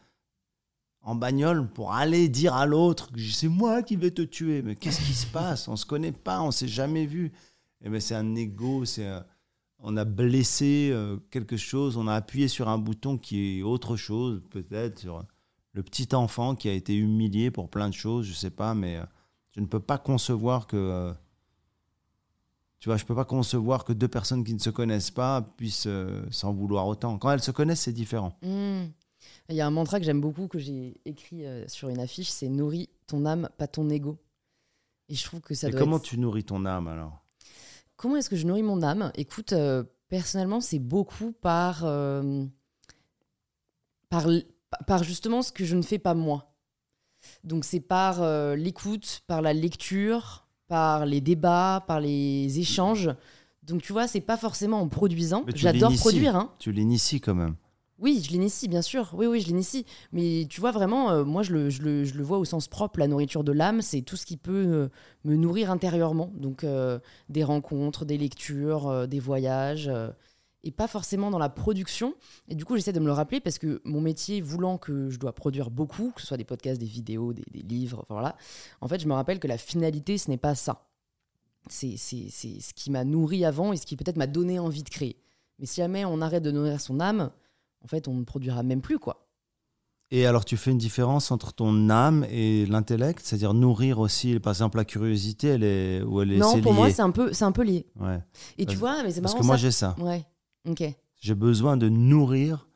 en bagnole pour aller dire à l'autre que c'est moi qui vais te tuer. Mais qu'est-ce qui se passe? On se connaît pas, on s'est jamais vu. Et ben c'est un ego, c'est on a blessé euh, quelque chose, on a appuyé sur un bouton qui est autre chose, peut-être sur le petit enfant qui a été humilié pour plein de choses, je sais pas, mais euh, je ne peux pas concevoir que euh, tu vois, je peux pas concevoir que deux personnes qui ne se connaissent pas puissent euh, s'en vouloir autant. Quand elles se connaissent, c'est différent. Mm. Il y a un mantra que j'aime beaucoup, que j'ai écrit euh, sur une affiche, c'est nourris ton âme, pas ton ego. Et je trouve que ça Et doit comment être- tu nourris ton âme alors? Comment est-ce que je nourris mon âme? Écoute, euh, personnellement, c'est beaucoup par, par, Par justement ce que je ne fais pas moi. Donc c'est par euh, l'écoute, par la lecture, par les débats, par les échanges. Donc tu vois, c'est pas forcément en produisant. J'adore produire, hein. Tu l'inities quand même. Oui, je l'initie, bien sûr. Oui, oui, je l'initie. Mais tu vois, vraiment, euh, moi, je le, je, le, je le vois au sens propre. La nourriture de l'âme, c'est tout ce qui peut euh, me nourrir intérieurement. Donc, euh, des rencontres, des lectures, des voyages. Euh, et pas forcément dans la production. Et du coup, j'essaie de me le rappeler parce que mon métier, voulant que je dois produire beaucoup, que ce soit des podcasts, des vidéos, des, des livres, enfin voilà, en fait, je me rappelle que la finalité, ce n'est pas ça. C'est c'est- c'est ce qui m'a nourri avant et ce qui peut-être m'a donné envie de créer. Mais si jamais on arrête de nourrir son âme, en fait, on ne produira même plus, quoi. Et alors, tu fais une différence entre ton âme et l'intellect, c'est-à-dire nourrir aussi, par exemple, la curiosité, elle est ou elle est non, pour moi, c'est un peu, c'est un peu lié. Ouais. Et tu Parce- vois, mais c'est Parce marrant que moi, j'ai ça. Ouais. J'ai besoin de nourrir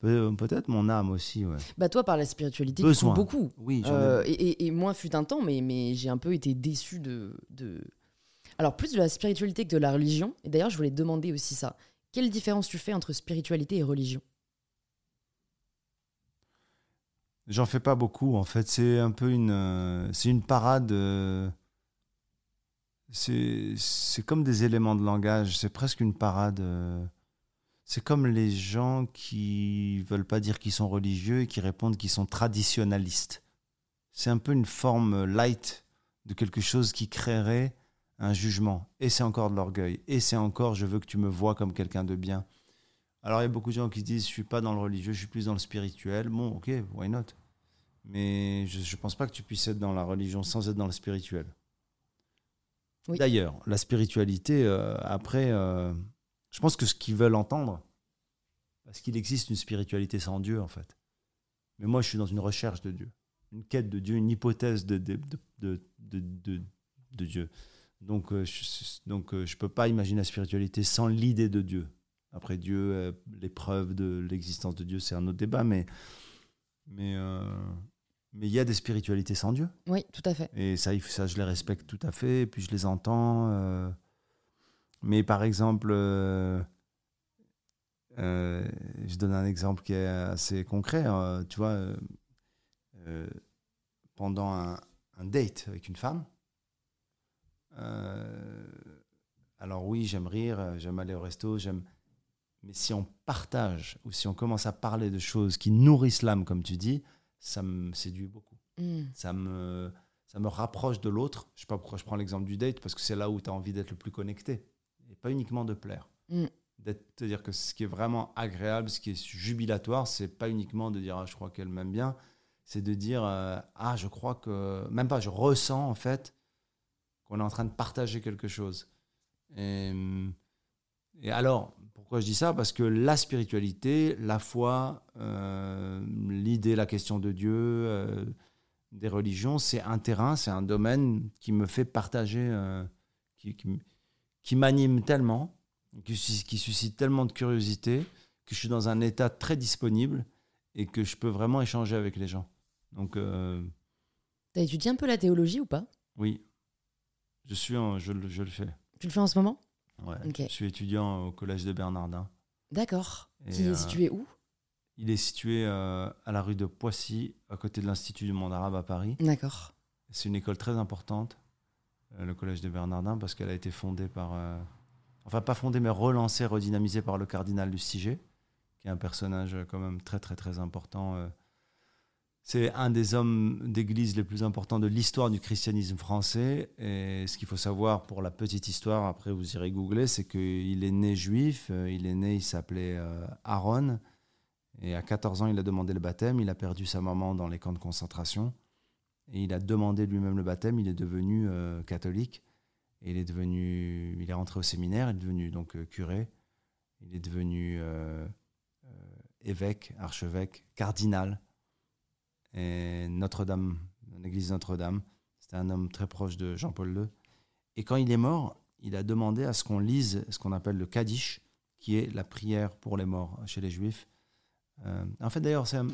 peut- peut-être mon âme aussi. Ouais. Bah toi, par la spiritualité, tu beaucoup. Oui, Euh, et, et- et moi, fut un temps, mais, mais j'ai un peu été déçu de, de. Alors, plus de la spiritualité que de la religion. Et d'ailleurs, je voulais te demander aussi ça. Quelle différence tu fais entre spiritualité et religion? J'en fais pas beaucoup en fait. C'est un peu une, euh, c'est une parade. euh, c'est, comme des éléments de langage. C'est presque une parade. euh, c'est comme les gens qui veulent pas dire qu'ils sont religieux et qui répondent qu'ils sont traditionnalistes. C'est un peu une forme light de quelque chose qui créerait un jugement. Et c'est encore de l'orgueil. Et c'est encore je veux que tu me vois comme quelqu'un de bien. Alors il y a beaucoup de gens qui se disent je suis pas dans le religieux, je suis plus dans le spirituel. Bon, ok, why not? Mais je ne pense pas que tu puisses être dans la religion sans être dans le spirituel. D'ailleurs, la spiritualité, euh, après, euh, je pense que ce qu'ils veulent entendre, parce qu'il existe une spiritualité sans Dieu en fait. Mais moi, je suis dans une recherche de Dieu, une quête de Dieu, une hypothèse de, de, de, de, Dieu. Donc, euh, je, donc peux pas imaginer la spiritualité sans l'idée de Dieu. Après Dieu, les preuves de l'existence de Dieu, c'est un autre débat, mais mais mais il y a des spiritualités sans Dieu. Oui, tout à fait. Et ça, ça, je les respecte tout à fait, et puis je les entends. euh. Mais par exemple, euh, euh, je donne un exemple qui est assez concret. tu vois, pendant un, un date avec une femme, alors oui, j'aime rire, j'aime aller au resto, j'aime. Mais si on partage ou si on commence à parler de choses qui nourrissent l'âme, comme tu dis, ça me séduit beaucoup Hmm. ça me, ça me rapproche de l'autre. Je sais pas pourquoi je prends l'exemple du date, parce que c'est là où tu as envie d'être le plus connecté. Et pas uniquement de plaire. C'est-à-dire que ce qui est vraiment agréable, ce qui est jubilatoire, c'est pas uniquement de dire ah, je crois qu'elle m'aime bien, c'est de dire euh, ah je crois que même pas je ressens en fait qu'on est en train de partager quelque chose. Et, et alors pourquoi je dis ça? Parce que la spiritualité, la foi, euh, l'idée, la question de Dieu, euh, des religions, c'est un terrain, c'est un domaine qui me fait partager, euh, qui, qui, m'anime tellement, qui, sus- qui suscite tellement de curiosité, que je suis dans un état très disponible et que je peux vraiment échanger avec les gens. Donc, T'as étudié un peu la théologie ou pas? oui, je, suis en- je, je le fais. Tu le fais en ce moment? Ouais. Je suis étudiant au collège de Bernardin. D'accord. Qui euh, est situé où? Il est situé euh, à la rue de Poissy, à côté de l'Institut du monde arabe à Paris. D'accord. C'est une école très importante, euh, le collège de Bernardin, parce qu'elle a été fondée par. euh, enfin, pas fondée, mais relancée, redynamisée par le cardinal Lustiger, qui est un personnage euh, quand même très, très, très important. euh. C'est un des hommes d'église les plus importants de l'histoire du christianisme français. Et ce qu'il faut savoir pour la petite histoire, après vous irez googler, c'est qu'il est né juif. euh, Il est né, il s'appelait euh, Aaron. Et à 14 ans, il a demandé le baptême. Il a perdu sa maman dans les camps de concentration. Et il a demandé lui-même le baptême. Il est devenu euh, catholique. Il est devenu, il est rentré au séminaire. Il est devenu donc curé. Il est devenu évêque, archevêque, cardinal. Et Notre-Dame, l'église Notre-Dame. C'était un homme très proche de Jean-Paul II. Et quand il est mort, il a demandé à ce qu'on lise ce qu'on appelle le Kaddish, qui est la prière pour les morts chez les Juifs. Euh, en fait, d'ailleurs, c'est une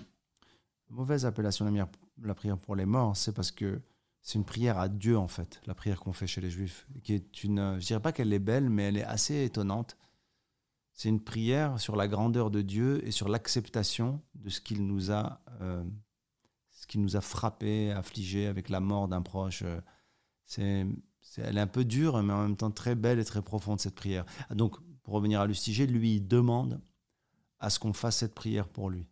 mauvaise appellation la, prière- pour les morts, c'est parce que c'est une prière à Dieu, en fait, la prière qu'on fait chez les Juifs, qui est une, je dirais pas qu'elle est belle, mais elle est assez étonnante. c'est une prière sur la grandeur de Dieu et sur l'acceptation de ce qu'il nous a, euh, ce qu'il nous a frappé, affligé avec la mort d'un proche. C'est, c'est- elle est un peu dure, mais en même temps très belle et très profonde cette prière. Donc, pour revenir à Lustiger, lui il demande à ce qu'on fasse cette prière pour lui.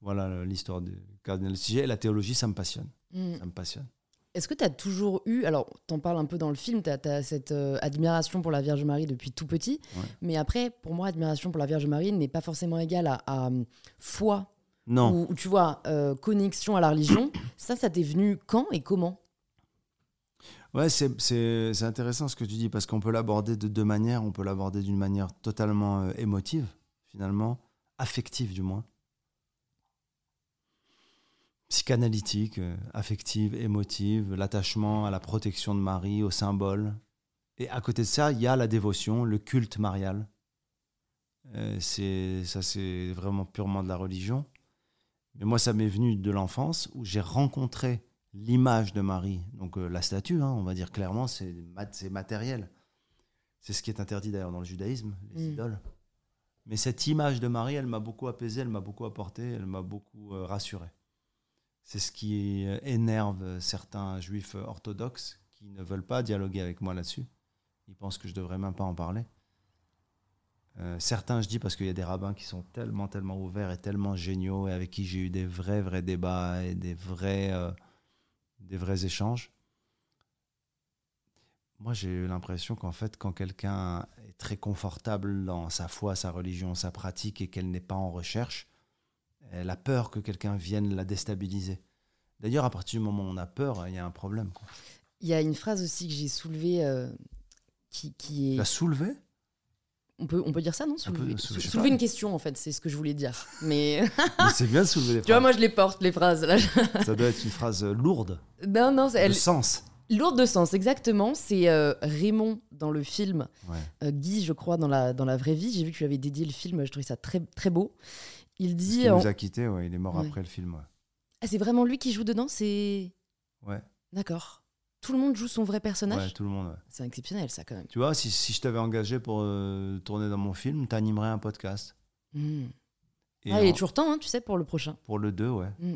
Voilà euh, l'histoire du cardinal Lustiger. Et la théologie, ça me passionne. Mm. Ça me passionne. Est-ce que tu as toujours eu, alors t'en parles un peu dans le film, tu as, cette euh, admiration pour la Vierge Marie depuis tout petit, Ouais. mais après, pour moi, admiration pour la Vierge Marie n'est pas forcément égale à, à, hum, foi Non. ou, tu vois, euh, connexion à la religion. ça, ça t'est venu quand et comment? Ouais, c'est- c'est c'est intéressant ce que tu dis parce qu'on peut l'aborder de deux manières. On peut l'aborder d'une manière totalement euh, émotive, finalement, affective du moins. Psychanalytique, euh, affective, émotive, l'attachement à la protection de Marie, au symbole. Et à côté de ça, il y a la dévotion, le culte marial. Euh, c'est ça, c'est vraiment purement de la religion. Mais moi, ça m'est venu de l'enfance où j'ai rencontré l'image de Marie, donc euh, la statue, hein, on va dire clairement, c'est mat- c'est matériel. C'est ce qui est interdit d'ailleurs dans le judaïsme, les Mm. idoles. Mais cette image de Marie, elle m'a beaucoup apaisé, elle m'a beaucoup apporté, elle m'a beaucoup euh, rassuré. C'est ce qui euh, énerve certains juifs orthodoxes qui ne veulent pas dialoguer avec moi là-dessus. Ils pensent que je devrais même pas en parler. Euh, certains, je dis parce qu'il y a des rabbins qui sont tellement, tellement ouverts et tellement géniaux et avec qui j'ai eu des vrais, vrais débats et des vrais, euh, des vrais échanges. Moi, j'ai eu l'impression qu'en fait, quand quelqu'un est très confortable dans sa foi, sa religion, sa pratique et qu'elle n'est pas en recherche, elle a peur que quelqu'un vienne la déstabiliser. D'ailleurs, à partir du moment où on a peur, il y a un problème. quoi. Il y a une phrase aussi que j'ai soulevée euh, qui, qui est. La soulever On peut, on peut dire ça, non? Soulever, sou- sais soulever une question, en fait, c'est ce que je voulais dire. Mais Mais C'est bien de soulever les tu vois, moi, je les porte, les phrases. Là. Ça doit être une phrase euh, lourde, non, non, c'est- elle, sens. lourde de sens, exactement. C'est euh, Raymond dans le film, Ouais. euh, Guy, je crois, dans la, dans la vraie vie. J'ai vu que tu avais dédié le film, je trouvais ça très, très beau. Il dit. en- nous a quittés, ouais, il est mort Ouais. après le film. Ouais. Ah, c'est vraiment lui qui joue dedans C'est. Ouais. D'accord. Tout le monde joue son vrai personnage Ouais, tout le monde. ouais. C'est exceptionnel, ça, quand même. Tu vois, si, si je t'avais engagé pour euh, tourner dans mon film, t'animerais un podcast. Hmm. Et ah, il est toujours temps, hein, tu sais, pour le prochain. pour le 2, ouais. Mm.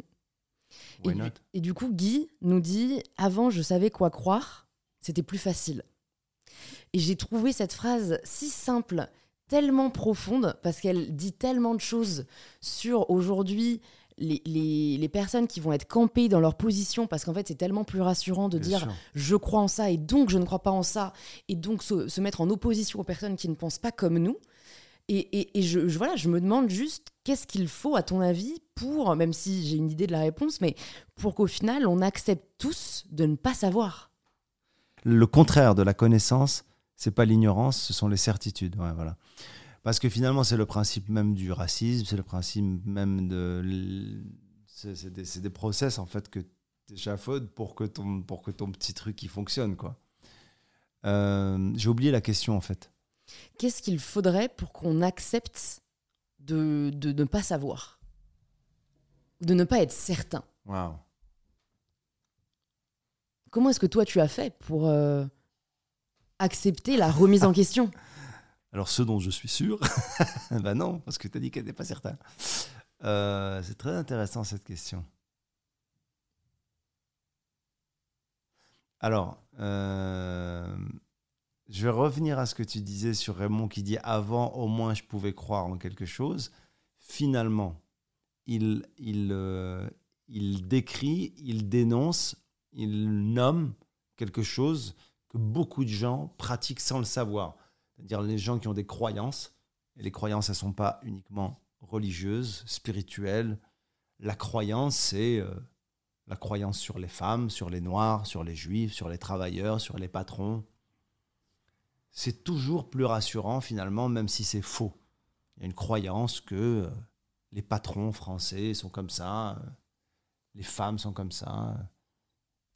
Why Et du, not? et du coup, Guy nous dit Avant, je savais quoi croire, c'était plus facile. Et j'ai trouvé cette phrase si simple, tellement profonde, parce qu'elle dit tellement de choses sur aujourd'hui les, les- les personnes qui vont être campées dans leur position, parce qu'en fait, c'est tellement plus rassurant de Bien dire sûr. je crois en ça et donc je ne crois pas en ça, et donc se, se mettre en opposition aux personnes qui ne pensent pas comme nous. Et, et- et je, je- voilà, je me demande juste qu'est-ce qu'il faut, à ton avis, pour, même si j'ai une idée de la réponse, mais pour qu'au final, on accepte tous de ne pas savoir? Le contraire de la connaissance, c'est pas l'ignorance, ce sont les certitudes. Ouais, voilà. Parce que finalement, c'est le principe même du racisme, c'est le principe même de. C'est des, des process, en fait, que tu échafaudes pour que ton, pour que ton petit truc il fonctionne, quoi. Euh, J'ai oublié la question, en fait. Qu'est-ce qu'il faudrait pour qu'on accepte de, de ne pas savoir? De ne pas être certain? Waouh. Comment est-ce que toi, tu as fait pour euh, accepter la remise en question? Alors, ce dont je suis sûr, ben non, parce que tu as dit qu'elle n'était pas certain. Euh, c'est très intéressant cette question. Alors, euh, je vais revenir à ce que tu disais sur Raymond qui dit avant, au moins, je pouvais croire en quelque chose. Finalement, il, il, euh, il décrit, il dénonce, il nomme quelque chose que beaucoup de gens pratiquent sans le savoir c'est-à-dire les gens qui ont des croyances. Et les croyances, elles ne sont pas uniquement religieuses, spirituelles. La croyance, c'est euh, la croyance sur les femmes, sur les noirs, sur les juifs, sur les travailleurs, sur les patrons. C'est toujours plus rassurant finalement, même si c'est faux. Il y a une croyance que euh, les patrons français sont comme ça, euh, les femmes sont comme ça,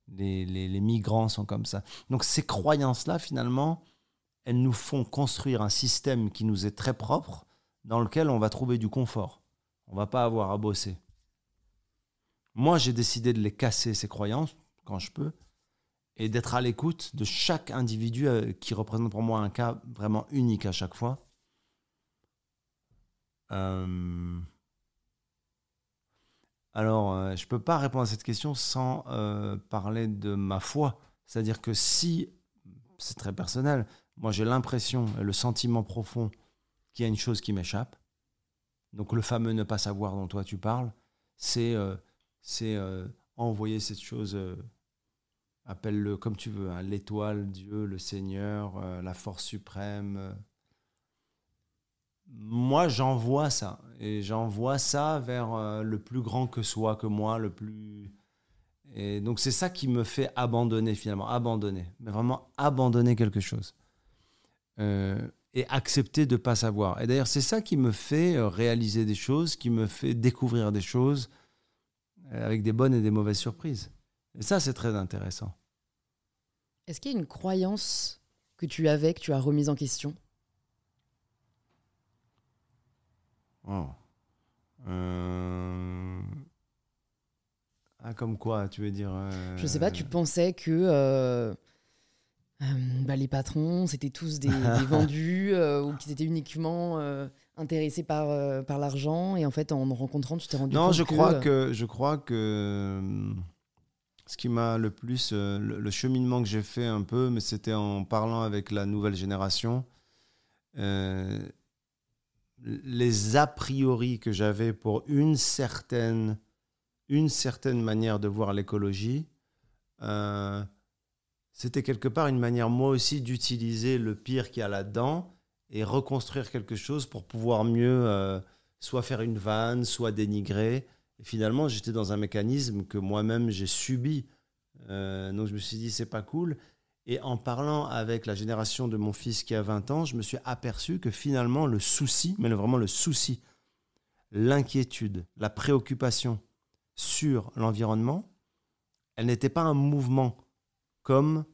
les, les- les migrants sont comme ça. Donc ces croyances-là, finalement, elles nous font construire un système qui nous est très propre, dans lequel on va trouver du confort. On va pas avoir à bosser. Moi, j'ai décidé de les casser, ces croyances, quand je peux, et d'être à l'écoute de chaque individu euh, qui représente pour moi un cas vraiment unique à chaque fois, Euh, Alors, euh, je ne peux pas répondre à cette question sans parler de ma foi. C'est-à-dire que si, c'est très personnel, moi j'ai l'impression, le sentiment profond qu'il y a une chose qui m'échappe, donc le fameux ne pas savoir dont toi tu parles, c'est euh, euh, envoyer cette chose, euh, appelle-le comme tu veux, hein, l'étoile, Dieu, le Seigneur, euh, la force suprême. Moi, j'envoie ça. Et j'envoie ça vers le plus grand que soit que moi, le plus... Et donc c'est ça qui me fait abandonner finalement, abandonner, mais vraiment abandonner quelque chose. Euh, et accepter de ne pas savoir. Et d'ailleurs, c'est ça qui me fait euh, réaliser des choses, qui me fait découvrir des choses euh, avec des bonnes et des mauvaises surprises. Et ça, c'est très intéressant. Est-ce qu'il y a une croyance que tu avais, que tu as remise en question? Oh. Euh, Ah, comme quoi, tu veux dire euh, Je sais pas, tu pensais que euh, bah, les patrons, c'était tous des, des vendus euh, ou qu'ils étaient uniquement euh, intéressés par, par l'argent et en fait, en me rencontrant, tu t'es rendu Non, compte je que, crois que je crois que ce qui m'a le plus le, le cheminement que j'ai fait un peu, mais c'était en parlant avec la nouvelle génération. les a priori que j'avais pour une certaine une certaine manière de voir l'écologie, euh, c'était quelque part une manière moi aussi d'utiliser le pire qu'il y a là-dedans et reconstruire quelque chose pour pouvoir mieux euh, soit faire une vanne, soit dénigrer. Et finalement, j'étais dans un mécanisme que moi-même j'ai subi. Euh, donc je me suis dit, c'est pas cool. Et en parlant avec la génération de mon fils qui a 20 ans, je me suis aperçu que finalement, le souci, mais vraiment le souci, l'inquiétude, la préoccupation sur l'environnement, elle n'était pas un mouvement comme,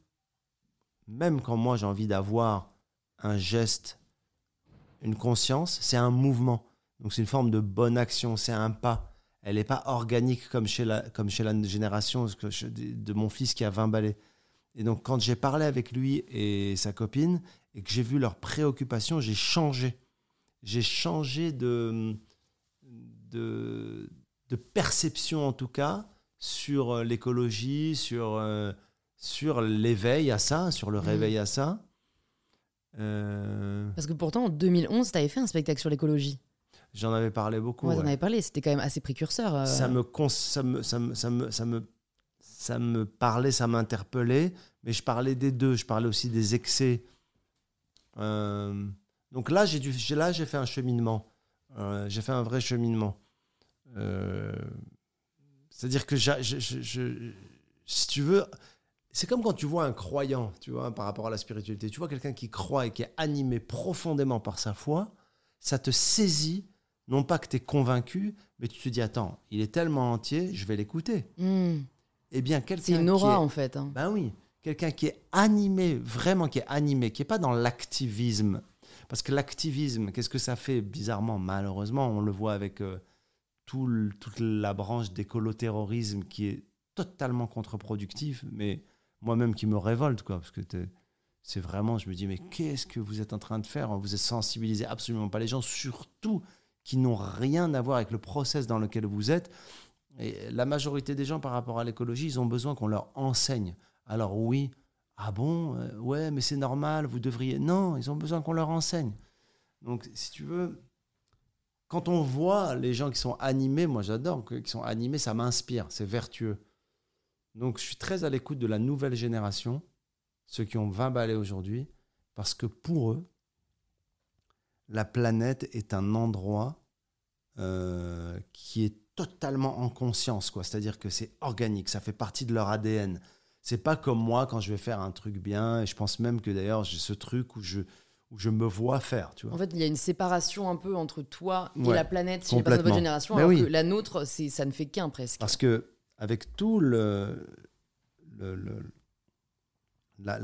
même quand moi j'ai envie d'avoir un geste, une conscience, c'est un mouvement. Donc c'est une forme de bonne action, c'est un pas. Elle n'est pas organique comme chez la, comme chez la génération de mon fils qui a 20 balais. Et donc quand j'ai parlé avec lui et sa copine et que j'ai vu leurs préoccupations, j'ai changé. J'ai changé de, de, de perception en tout cas sur euh, l'écologie, sur, euh, sur l'éveil à ça, sur le Mhm. réveil à ça. Euh, Parce que pourtant, en 2011, tu avais fait un spectacle sur l'écologie. J'en avais parlé beaucoup. Ouais, ouais. avais parlé, c'était quand même assez précurseur. euh. ça me, cons- ça me, ça me, ça me, ça me, ça me parlait, ça m'interpellait, mais je parlais des deux. Je parlais aussi des excès. Euh, donc là, j'ai dû, j'ai- là, j'ai fait un cheminement. Euh, j'ai fait un vrai cheminement. C'est-à-dire que, j'a- je- je- je- si tu veux, c'est comme quand tu vois un croyant, tu vois, par rapport à la spiritualité. Tu vois quelqu'un qui croit et qui est animé profondément par sa foi, ça te saisit. Non pas que tu es convaincu, mais tu te dis, attends, il est tellement entier, je vais l'écouter. Hmm. Eh bien, quelqu'un C'est une aura, est- en fait. hein. ben oui, quelqu'un qui est animé, vraiment qui est animé, qui n'est pas dans l'activisme. Parce que l'activisme, qu'est-ce que ça fait bizarrement Malheureusement, on le voit avec euh, tout le- toute la branche d'écolo-terrorisme qui est totalement contre-productif, mais moi-même qui me révolte, quoi, parce que c'est vraiment, je me dis, mais qu'est-ce que vous êtes en train de faire? Vous êtes sensibilisez absolument pas les gens, surtout qui n'ont rien à voir avec le process dans lequel vous êtes. Et la majorité des gens, par rapport à l'écologie, ils ont besoin qu'on leur enseigne. Alors oui, ah bon, euh, ouais, mais c'est normal, vous devriez. Non, ils ont besoin qu'on leur enseigne. Donc, si tu veux, quand on voit les gens qui sont animés, moi j'adore, qui sont animés, ça m'inspire, c'est vertueux. Donc, je suis très à l'écoute de la nouvelle génération, ceux qui ont 20 balais aujourd'hui, parce que pour eux, la planète est un endroit euh, qui est totalement en conscience, quoi. C'est-à-dire que c'est organique, ça fait partie de leur ADN. C'est pas comme moi quand je vais faire un truc bien, et je pense même que d'ailleurs j'ai ce truc où je, où je me vois faire, tu vois. En fait, il y a une séparation un peu entre toi et Ouais, la planète chez les personnes de votre génération, Mais alors oui. que la nôtre, c'est, ça ne fait qu'un presque. Parce que avec tout le, la,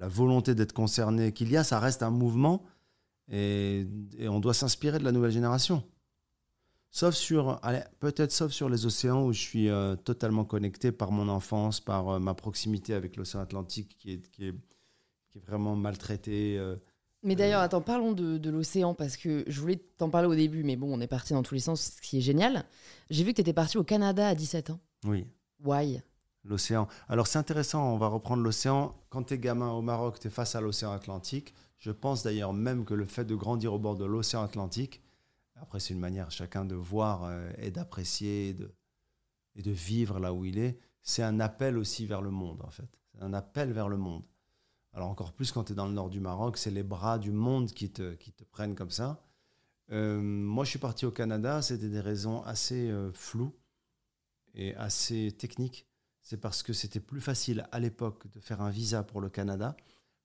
volonté d'être concerné qu'il y a, ça reste un mouvement et, on doit s'inspirer de la nouvelle génération. Sauf sur, peut-être sauf sur les océans où je suis euh, totalement connecté par mon enfance, par euh, ma proximité avec l'océan Atlantique qui est, qui est, qui est vraiment maltraité. euh, Mais d'ailleurs, attends, parlons de, de l'océan parce que je voulais t'en parler au début, mais bon, on est parti dans tous les sens, ce qui est génial. J'ai vu que tu étais parti au Canada à 17 ans. Oui, Why? L'océan. Alors c'est intéressant, on va reprendre l'océan. Quand tu es gamin au Maroc, tu es face à l'océan Atlantique. Je pense d'ailleurs même que le fait de grandir au bord de l'océan Atlantique, après c'est une manière chacun de voir euh, et d'apprécier et de, et de vivre là où il est, c'est un appel aussi vers le monde en fait. C'est un appel vers le monde. Alors encore plus quand tu es dans le nord du Maroc, c'est les bras du monde qui te, qui te prennent comme ça. Euh, moi je suis parti au Canada, c'était des raisons assez euh, floues et assez techniques. C'est parce que c'était plus facile à l'époque de faire un visa pour le Canada,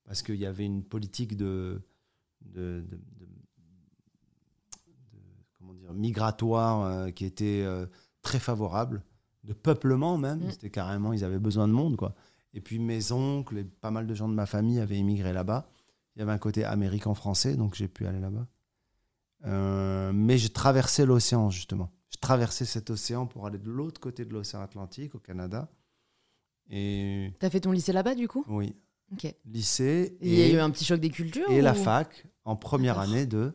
parce qu'il y avait une politique de, de, de- de- de- comment dire, migratoire euh, qui était très favorable, de peuplement même. Mm. C'était carrément, ils avaient besoin de monde. quoi. Et puis mes oncles et pas mal de gens de ma famille avaient immigré là-bas. Il y avait un côté américain-français, donc j'ai pu aller là-bas. Euh, mais j'ai traversé l'océan, justement. Je traversais cet océan pour aller de l'autre côté de l'océan Atlantique, au Canada. Et T'as fait ton lycée là-bas du coup? Oui, Ok. Et lycée il y a eu un petit choc des cultures et la fac en première année de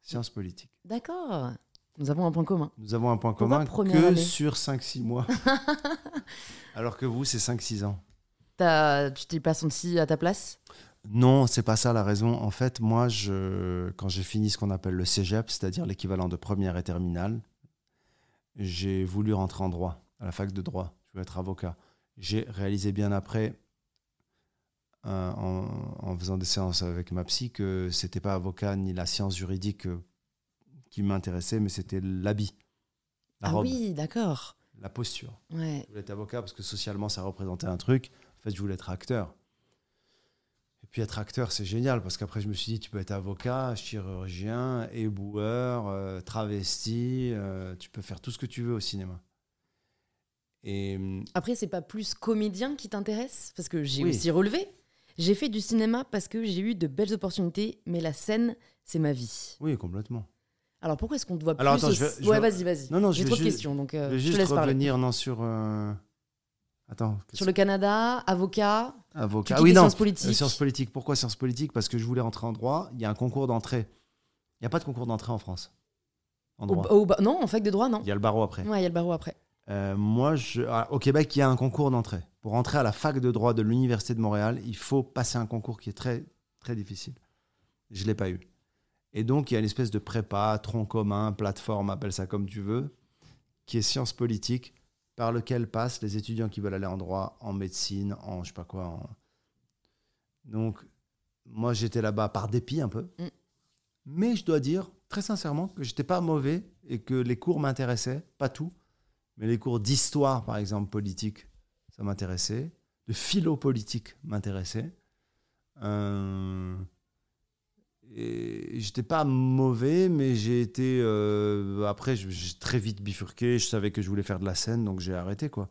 sciences politiques. D'accord. Nous avons un point commun. Nous avons un point Pourquoi commun que année sur 5-6 mois. Alors que vous, c'est 5-6 ans. T'as- tu t'es pas senti à ta place? Non, c'est pas ça la raison. En fait, moi, je, quand j'ai fini ce qu'on appelle le cégep, c'est-à-dire l'équivalent de première et terminale, j'ai voulu rentrer en droit, à la fac de droit. Je voulais être avocat. J'ai réalisé bien après, euh, en, en faisant des séances avec ma psy, que c'était pas avocat ni la science juridique euh, qui m'intéressait, mais c'était l'habit, la Ah robe, oui, d'accord. la posture. Ouais. Je voulais être avocat parce que socialement, ça représentait un truc. En fait, je voulais être acteur. Et puis être acteur, c'est génial parce qu'après, je me suis dit, tu peux être avocat, chirurgien, éboueur, euh, travesti, euh, tu peux faire tout ce que tu veux au cinéma. Et hum, Après, c'est pas plus comédien qui t'intéresse? Parce que j'ai Oui. aussi relevé. J'ai fait du cinéma parce que j'ai eu de belles opportunités, mais la scène, c'est ma vie. oui, complètement. Alors pourquoi est-ce qu'on te voit Alors, plus attends, au- je vais- je Ouais, vais- vas-y, vas-y. Non, non, je J'ai vais trop de juste- questions, donc je euh, vais je te juste laisse parler. revenir non, sur. euh, Attends. Sur le Canada, avocat, Avocat. oui, non. sciences politiques. Euh, sciences politiques. Pourquoi sciences politiques? Parce que je voulais rentrer en droit. Il y a un concours d'entrée. Il n'y a pas de concours d'entrée en France. En Au- droit. au ba- non, en fac de droit, non. Il y a le barreau après. Ouais, il y a le barreau après. Euh, moi, je, ah, au Québec, il y a un concours d'entrée. Pour entrer à la fac de droit de l'Université de Montréal, il faut passer un concours qui est très, très difficile. Je ne l'ai pas eu. Et donc, il y a une espèce de prépa, tronc commun, plateforme, appelle ça comme tu veux, qui est sciences politiques, par lequel passent les étudiants qui veulent aller en droit, en médecine, en je sais pas quoi. en- Donc, moi, j'étais là-bas par dépit un peu. Mm. Mais je dois dire, très sincèrement, que j'étais pas mauvais et que les cours m'intéressaient, pas tout. Mais les cours d'histoire, par exemple, politique, ça m'intéressait. De philo politique m'intéressait. Euh, et j'étais pas mauvais, mais j'ai été. euh, après, je- j'ai très vite bifurqué. Je savais que je voulais faire de la scène, donc j'ai arrêté, quoi.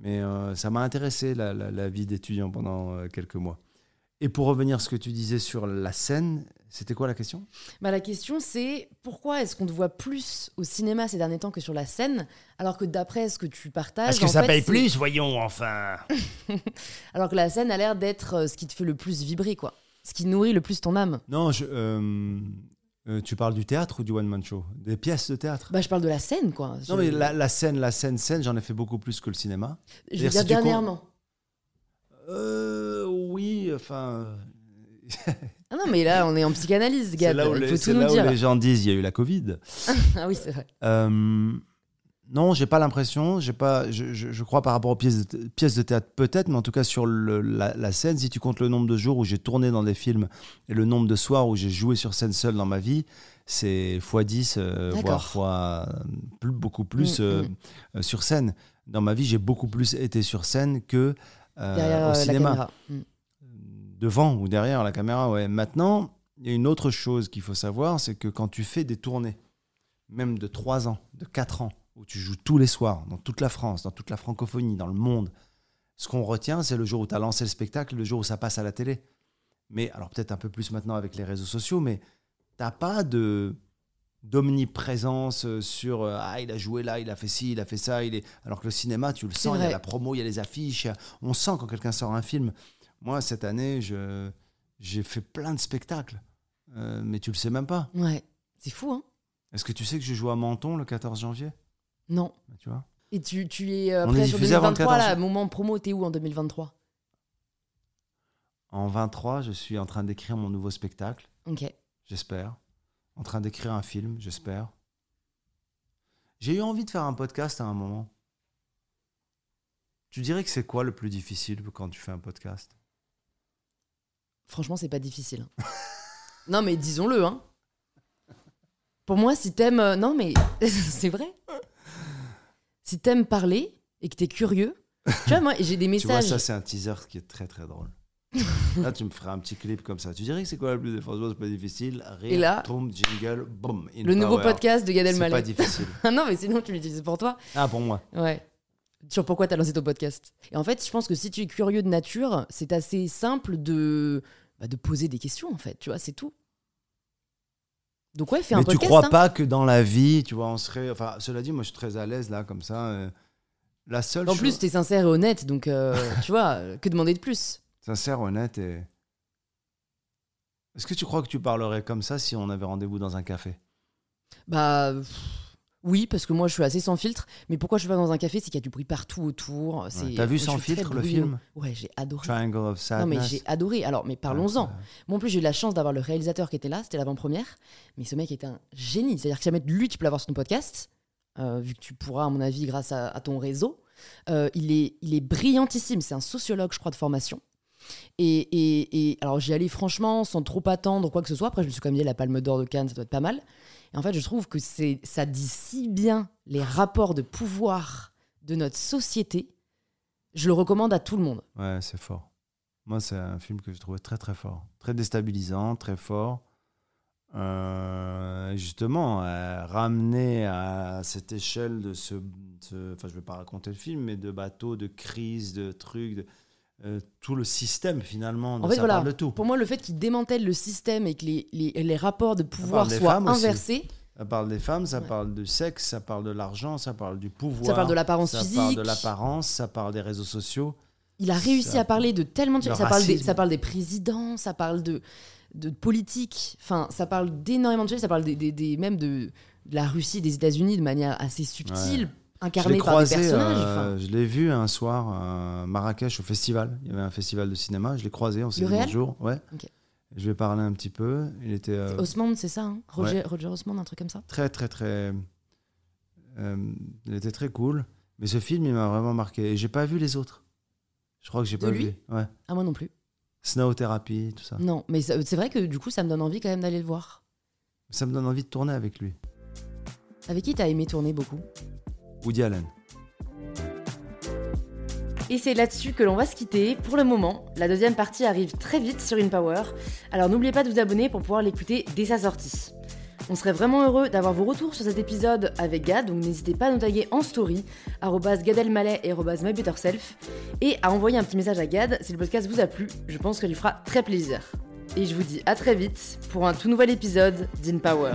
Mais euh, ça m'a intéressé, la, la- la vie d'étudiant pendant euh, quelques mois. Et pour revenir à ce que tu disais sur la scène, c'était quoi la question? Bah, la question, c'est pourquoi est-ce qu'on te voit plus au cinéma ces derniers temps que sur la scène, alors que d'après ce que tu partages. Parce que en ça fait, paye plus, voyons, enfin. Alors que la scène a l'air d'être ce qui te fait le plus vibrer, quoi. Ce qui nourrit le plus ton âme. Non, je, euh, euh, tu parles du théâtre ou du one-man show? Des pièces de théâtre? Bah, je parle de la scène, quoi. Non, mais la, la scène, la scène, scène, j'en ai fait beaucoup plus que le cinéma. Je veux dire si dernièrement. Euh, oui, enfin. Ah non, mais là, on est en psychanalyse, C'est Gab. là où, les, c'est là où les gens disent il y a eu la Covid. Ah oui, c'est vrai. Euh, non, j'ai pas l'impression. J'ai pas. Je, je- je crois par rapport aux pièces de, pièces de théâtre peut-être, mais en tout cas sur le- la, la scène, si tu comptes le nombre de jours où j'ai tourné dans des films et le nombre de soirs où j'ai joué sur scène seul dans ma vie, c'est x 10, euh, voire fois plus, beaucoup plus Mm, euh, mm. euh, sur scène. Dans ma vie, j'ai beaucoup plus été sur scène que euh, au euh, cinéma. Mm. devant ou derrière la caméra. Ouais. Maintenant, il y a une autre chose qu'il faut savoir, c'est que quand tu fais des tournées, même de 3 ans, de 4 ans, où tu joues tous les soirs, dans toute la France, dans toute la francophonie, dans le monde, ce qu'on retient, c'est le jour où tu as lancé le spectacle, le jour où ça passe à la télé. Mais, alors peut-être un peu plus maintenant avec les réseaux sociaux, mais t'as pas de d'omniprésence euh, sur euh, ah il a joué là il a fait ci il a fait ça il est alors que le cinéma tu le sens il y a la promo il y a les affiches on sent quand quelqu'un sort un film moi cette année je J'ai fait plein de spectacles, euh, mais tu le sais même pas. Ouais. C'est fou, hein Est-ce que tu sais que je joue à Menton le 14 janvier? Non. Bah, Tu vois Et tu, tu es euh, après sur diffusé avant le 2023, 14. là, moment promo, t'es où en 2023 En 23, je suis en train d'écrire mon nouveau spectacle, Ok. j'espère. En train d'écrire un film, j'espère. J'ai eu envie de faire un podcast à un moment. Tu dirais que c'est quoi le plus difficile quand tu fais un podcast? Franchement, c'est pas difficile. hein. non, mais disons-le, hein. Pour moi, si t'aimes. euh, non, mais c'est vrai. Si t'aimes parler et que t'es curieux. Tu vois, moi, j'ai des Tu vois, messages. ça, c'est un teaser qui est très très drôle. là, tu me ferais un petit clip comme ça. Tu dirais que c'est quoi le plus Franchement, c'est pas difficile. Rire, Et là, tombe, jingle, boum. le nouveau power. podcast de Gad C'est pas Elmaleh. difficile. Ah non, mais sinon, tu l'utilises pour toi. Ah, pour moi. Ouais. Sur pourquoi t'as lancé ton podcast. Et en fait, je pense que si tu es curieux de nature, c'est assez simple de, bah, de poser des questions, en fait. Tu vois, c'est tout. Donc, ouais, fais un Mais tu podcast. crois hein. pas que dans la vie, tu vois, on serait. Enfin, cela dit, moi, je suis très à l'aise là, comme ça. euh, La seule En chose. plus, t'es sincère et honnête, donc euh, tu vois, que demander de plus? Sincère, honnête et. Est-ce que tu crois que tu parlerais comme ça si on avait rendez-vous dans un café? Bah pff, oui, parce que moi je suis assez sans filtre. Mais pourquoi je vais dans un café, c'est qu'il y a du bruit partout autour. c'est- Ouais. T'as vu Sans filtre, le film Ouais, j'ai adoré. Triangle of Non Sadness. mais j'ai adoré. Alors, mais parlons-en. Moi en plus j'ai eu la chance d'avoir le réalisateur qui était là, c'était l'avant-première. Mais ce mec était un génie. C'est-à-dire que si jamais lui tu peux l'avoir sur ton podcast, euh, vu que tu pourras à mon avis grâce à, à ton réseau, euh, il, est, il est brillantissime. C'est un sociologue je crois de formation. Et, et, et alors j'y allais franchement sans trop attendre quoi que ce soit. Après je me suis quand même dit la Palme d'Or de Cannes ça doit être pas mal. En fait je trouve que c'est ça dit si bien les rapports de pouvoir de notre société. Je le recommande à tout le monde. Ouais, c'est fort. Moi, c'est un film que je trouvais très très fort. Très déstabilisant, très fort. Euh, justement, euh, ramener à cette échelle de ce. Enfin, je vais pas raconter le film, mais de bateaux, de crises, de trucs, de, euh, tout le système finalement. En fait, ça voilà. parle de tout. Pour moi, le fait qu'il démantèle le système et que les, les, les rapports de pouvoir soient aussi. inversés, Ça parle des femmes, ça Ouais. parle du sexe, ça parle de l'argent, ça parle du pouvoir. ça parle de l'apparence ça physique. parle de l'apparence, ça parle des réseaux sociaux. Il a réussi ça- à parler de tellement de choses. Ça parle, des, racisme. ça parle des présidents, ça parle de, de politique, enfin, ça parle d'énormément de choses. Ça parle des, des- des- même de, de la Russie, des États-Unis de manière assez subtile, Je l'ai par croisé, des personnages. euh, je l'ai vu un soir à Marrakech au festival. Il y avait un festival de cinéma. Je l'ai croisé, on s'est dit bonjour. Ouais. Ok. Je lui ai parlé un petit peu. Il était euh, Osmond, c'est ça hein? Roger, Roger Osmond, un truc comme ça? Très, très, très. euh, il était très cool. Mais ce film, il m'a vraiment marqué. Et j'ai pas vu les autres. Je crois que j'ai pas lui? vu. Ouais. Ah, moi non plus. Snow Therapy, tout ça. Non, mais c'est vrai que du coup, ça me donne envie quand même d'aller le voir. Ça me donne envie de tourner avec lui. Avec qui t'as aimé tourner beaucoup? Woody Allen. Et c'est là-dessus que l'on va se quitter pour le moment. La deuxième partie arrive très vite sur InPower, alors n'oubliez pas de vous abonner pour pouvoir l'écouter dès sa sortie. On serait vraiment heureux d'avoir vos retours sur cet épisode avec Gad, donc n'hésitez pas à nous taguer en story, gadelmalais et mybetterself, et à envoyer un petit message à Gad si le podcast vous a plu, je pense que lui fera très plaisir. Et je vous dis à très vite pour un tout nouvel épisode d'InPower.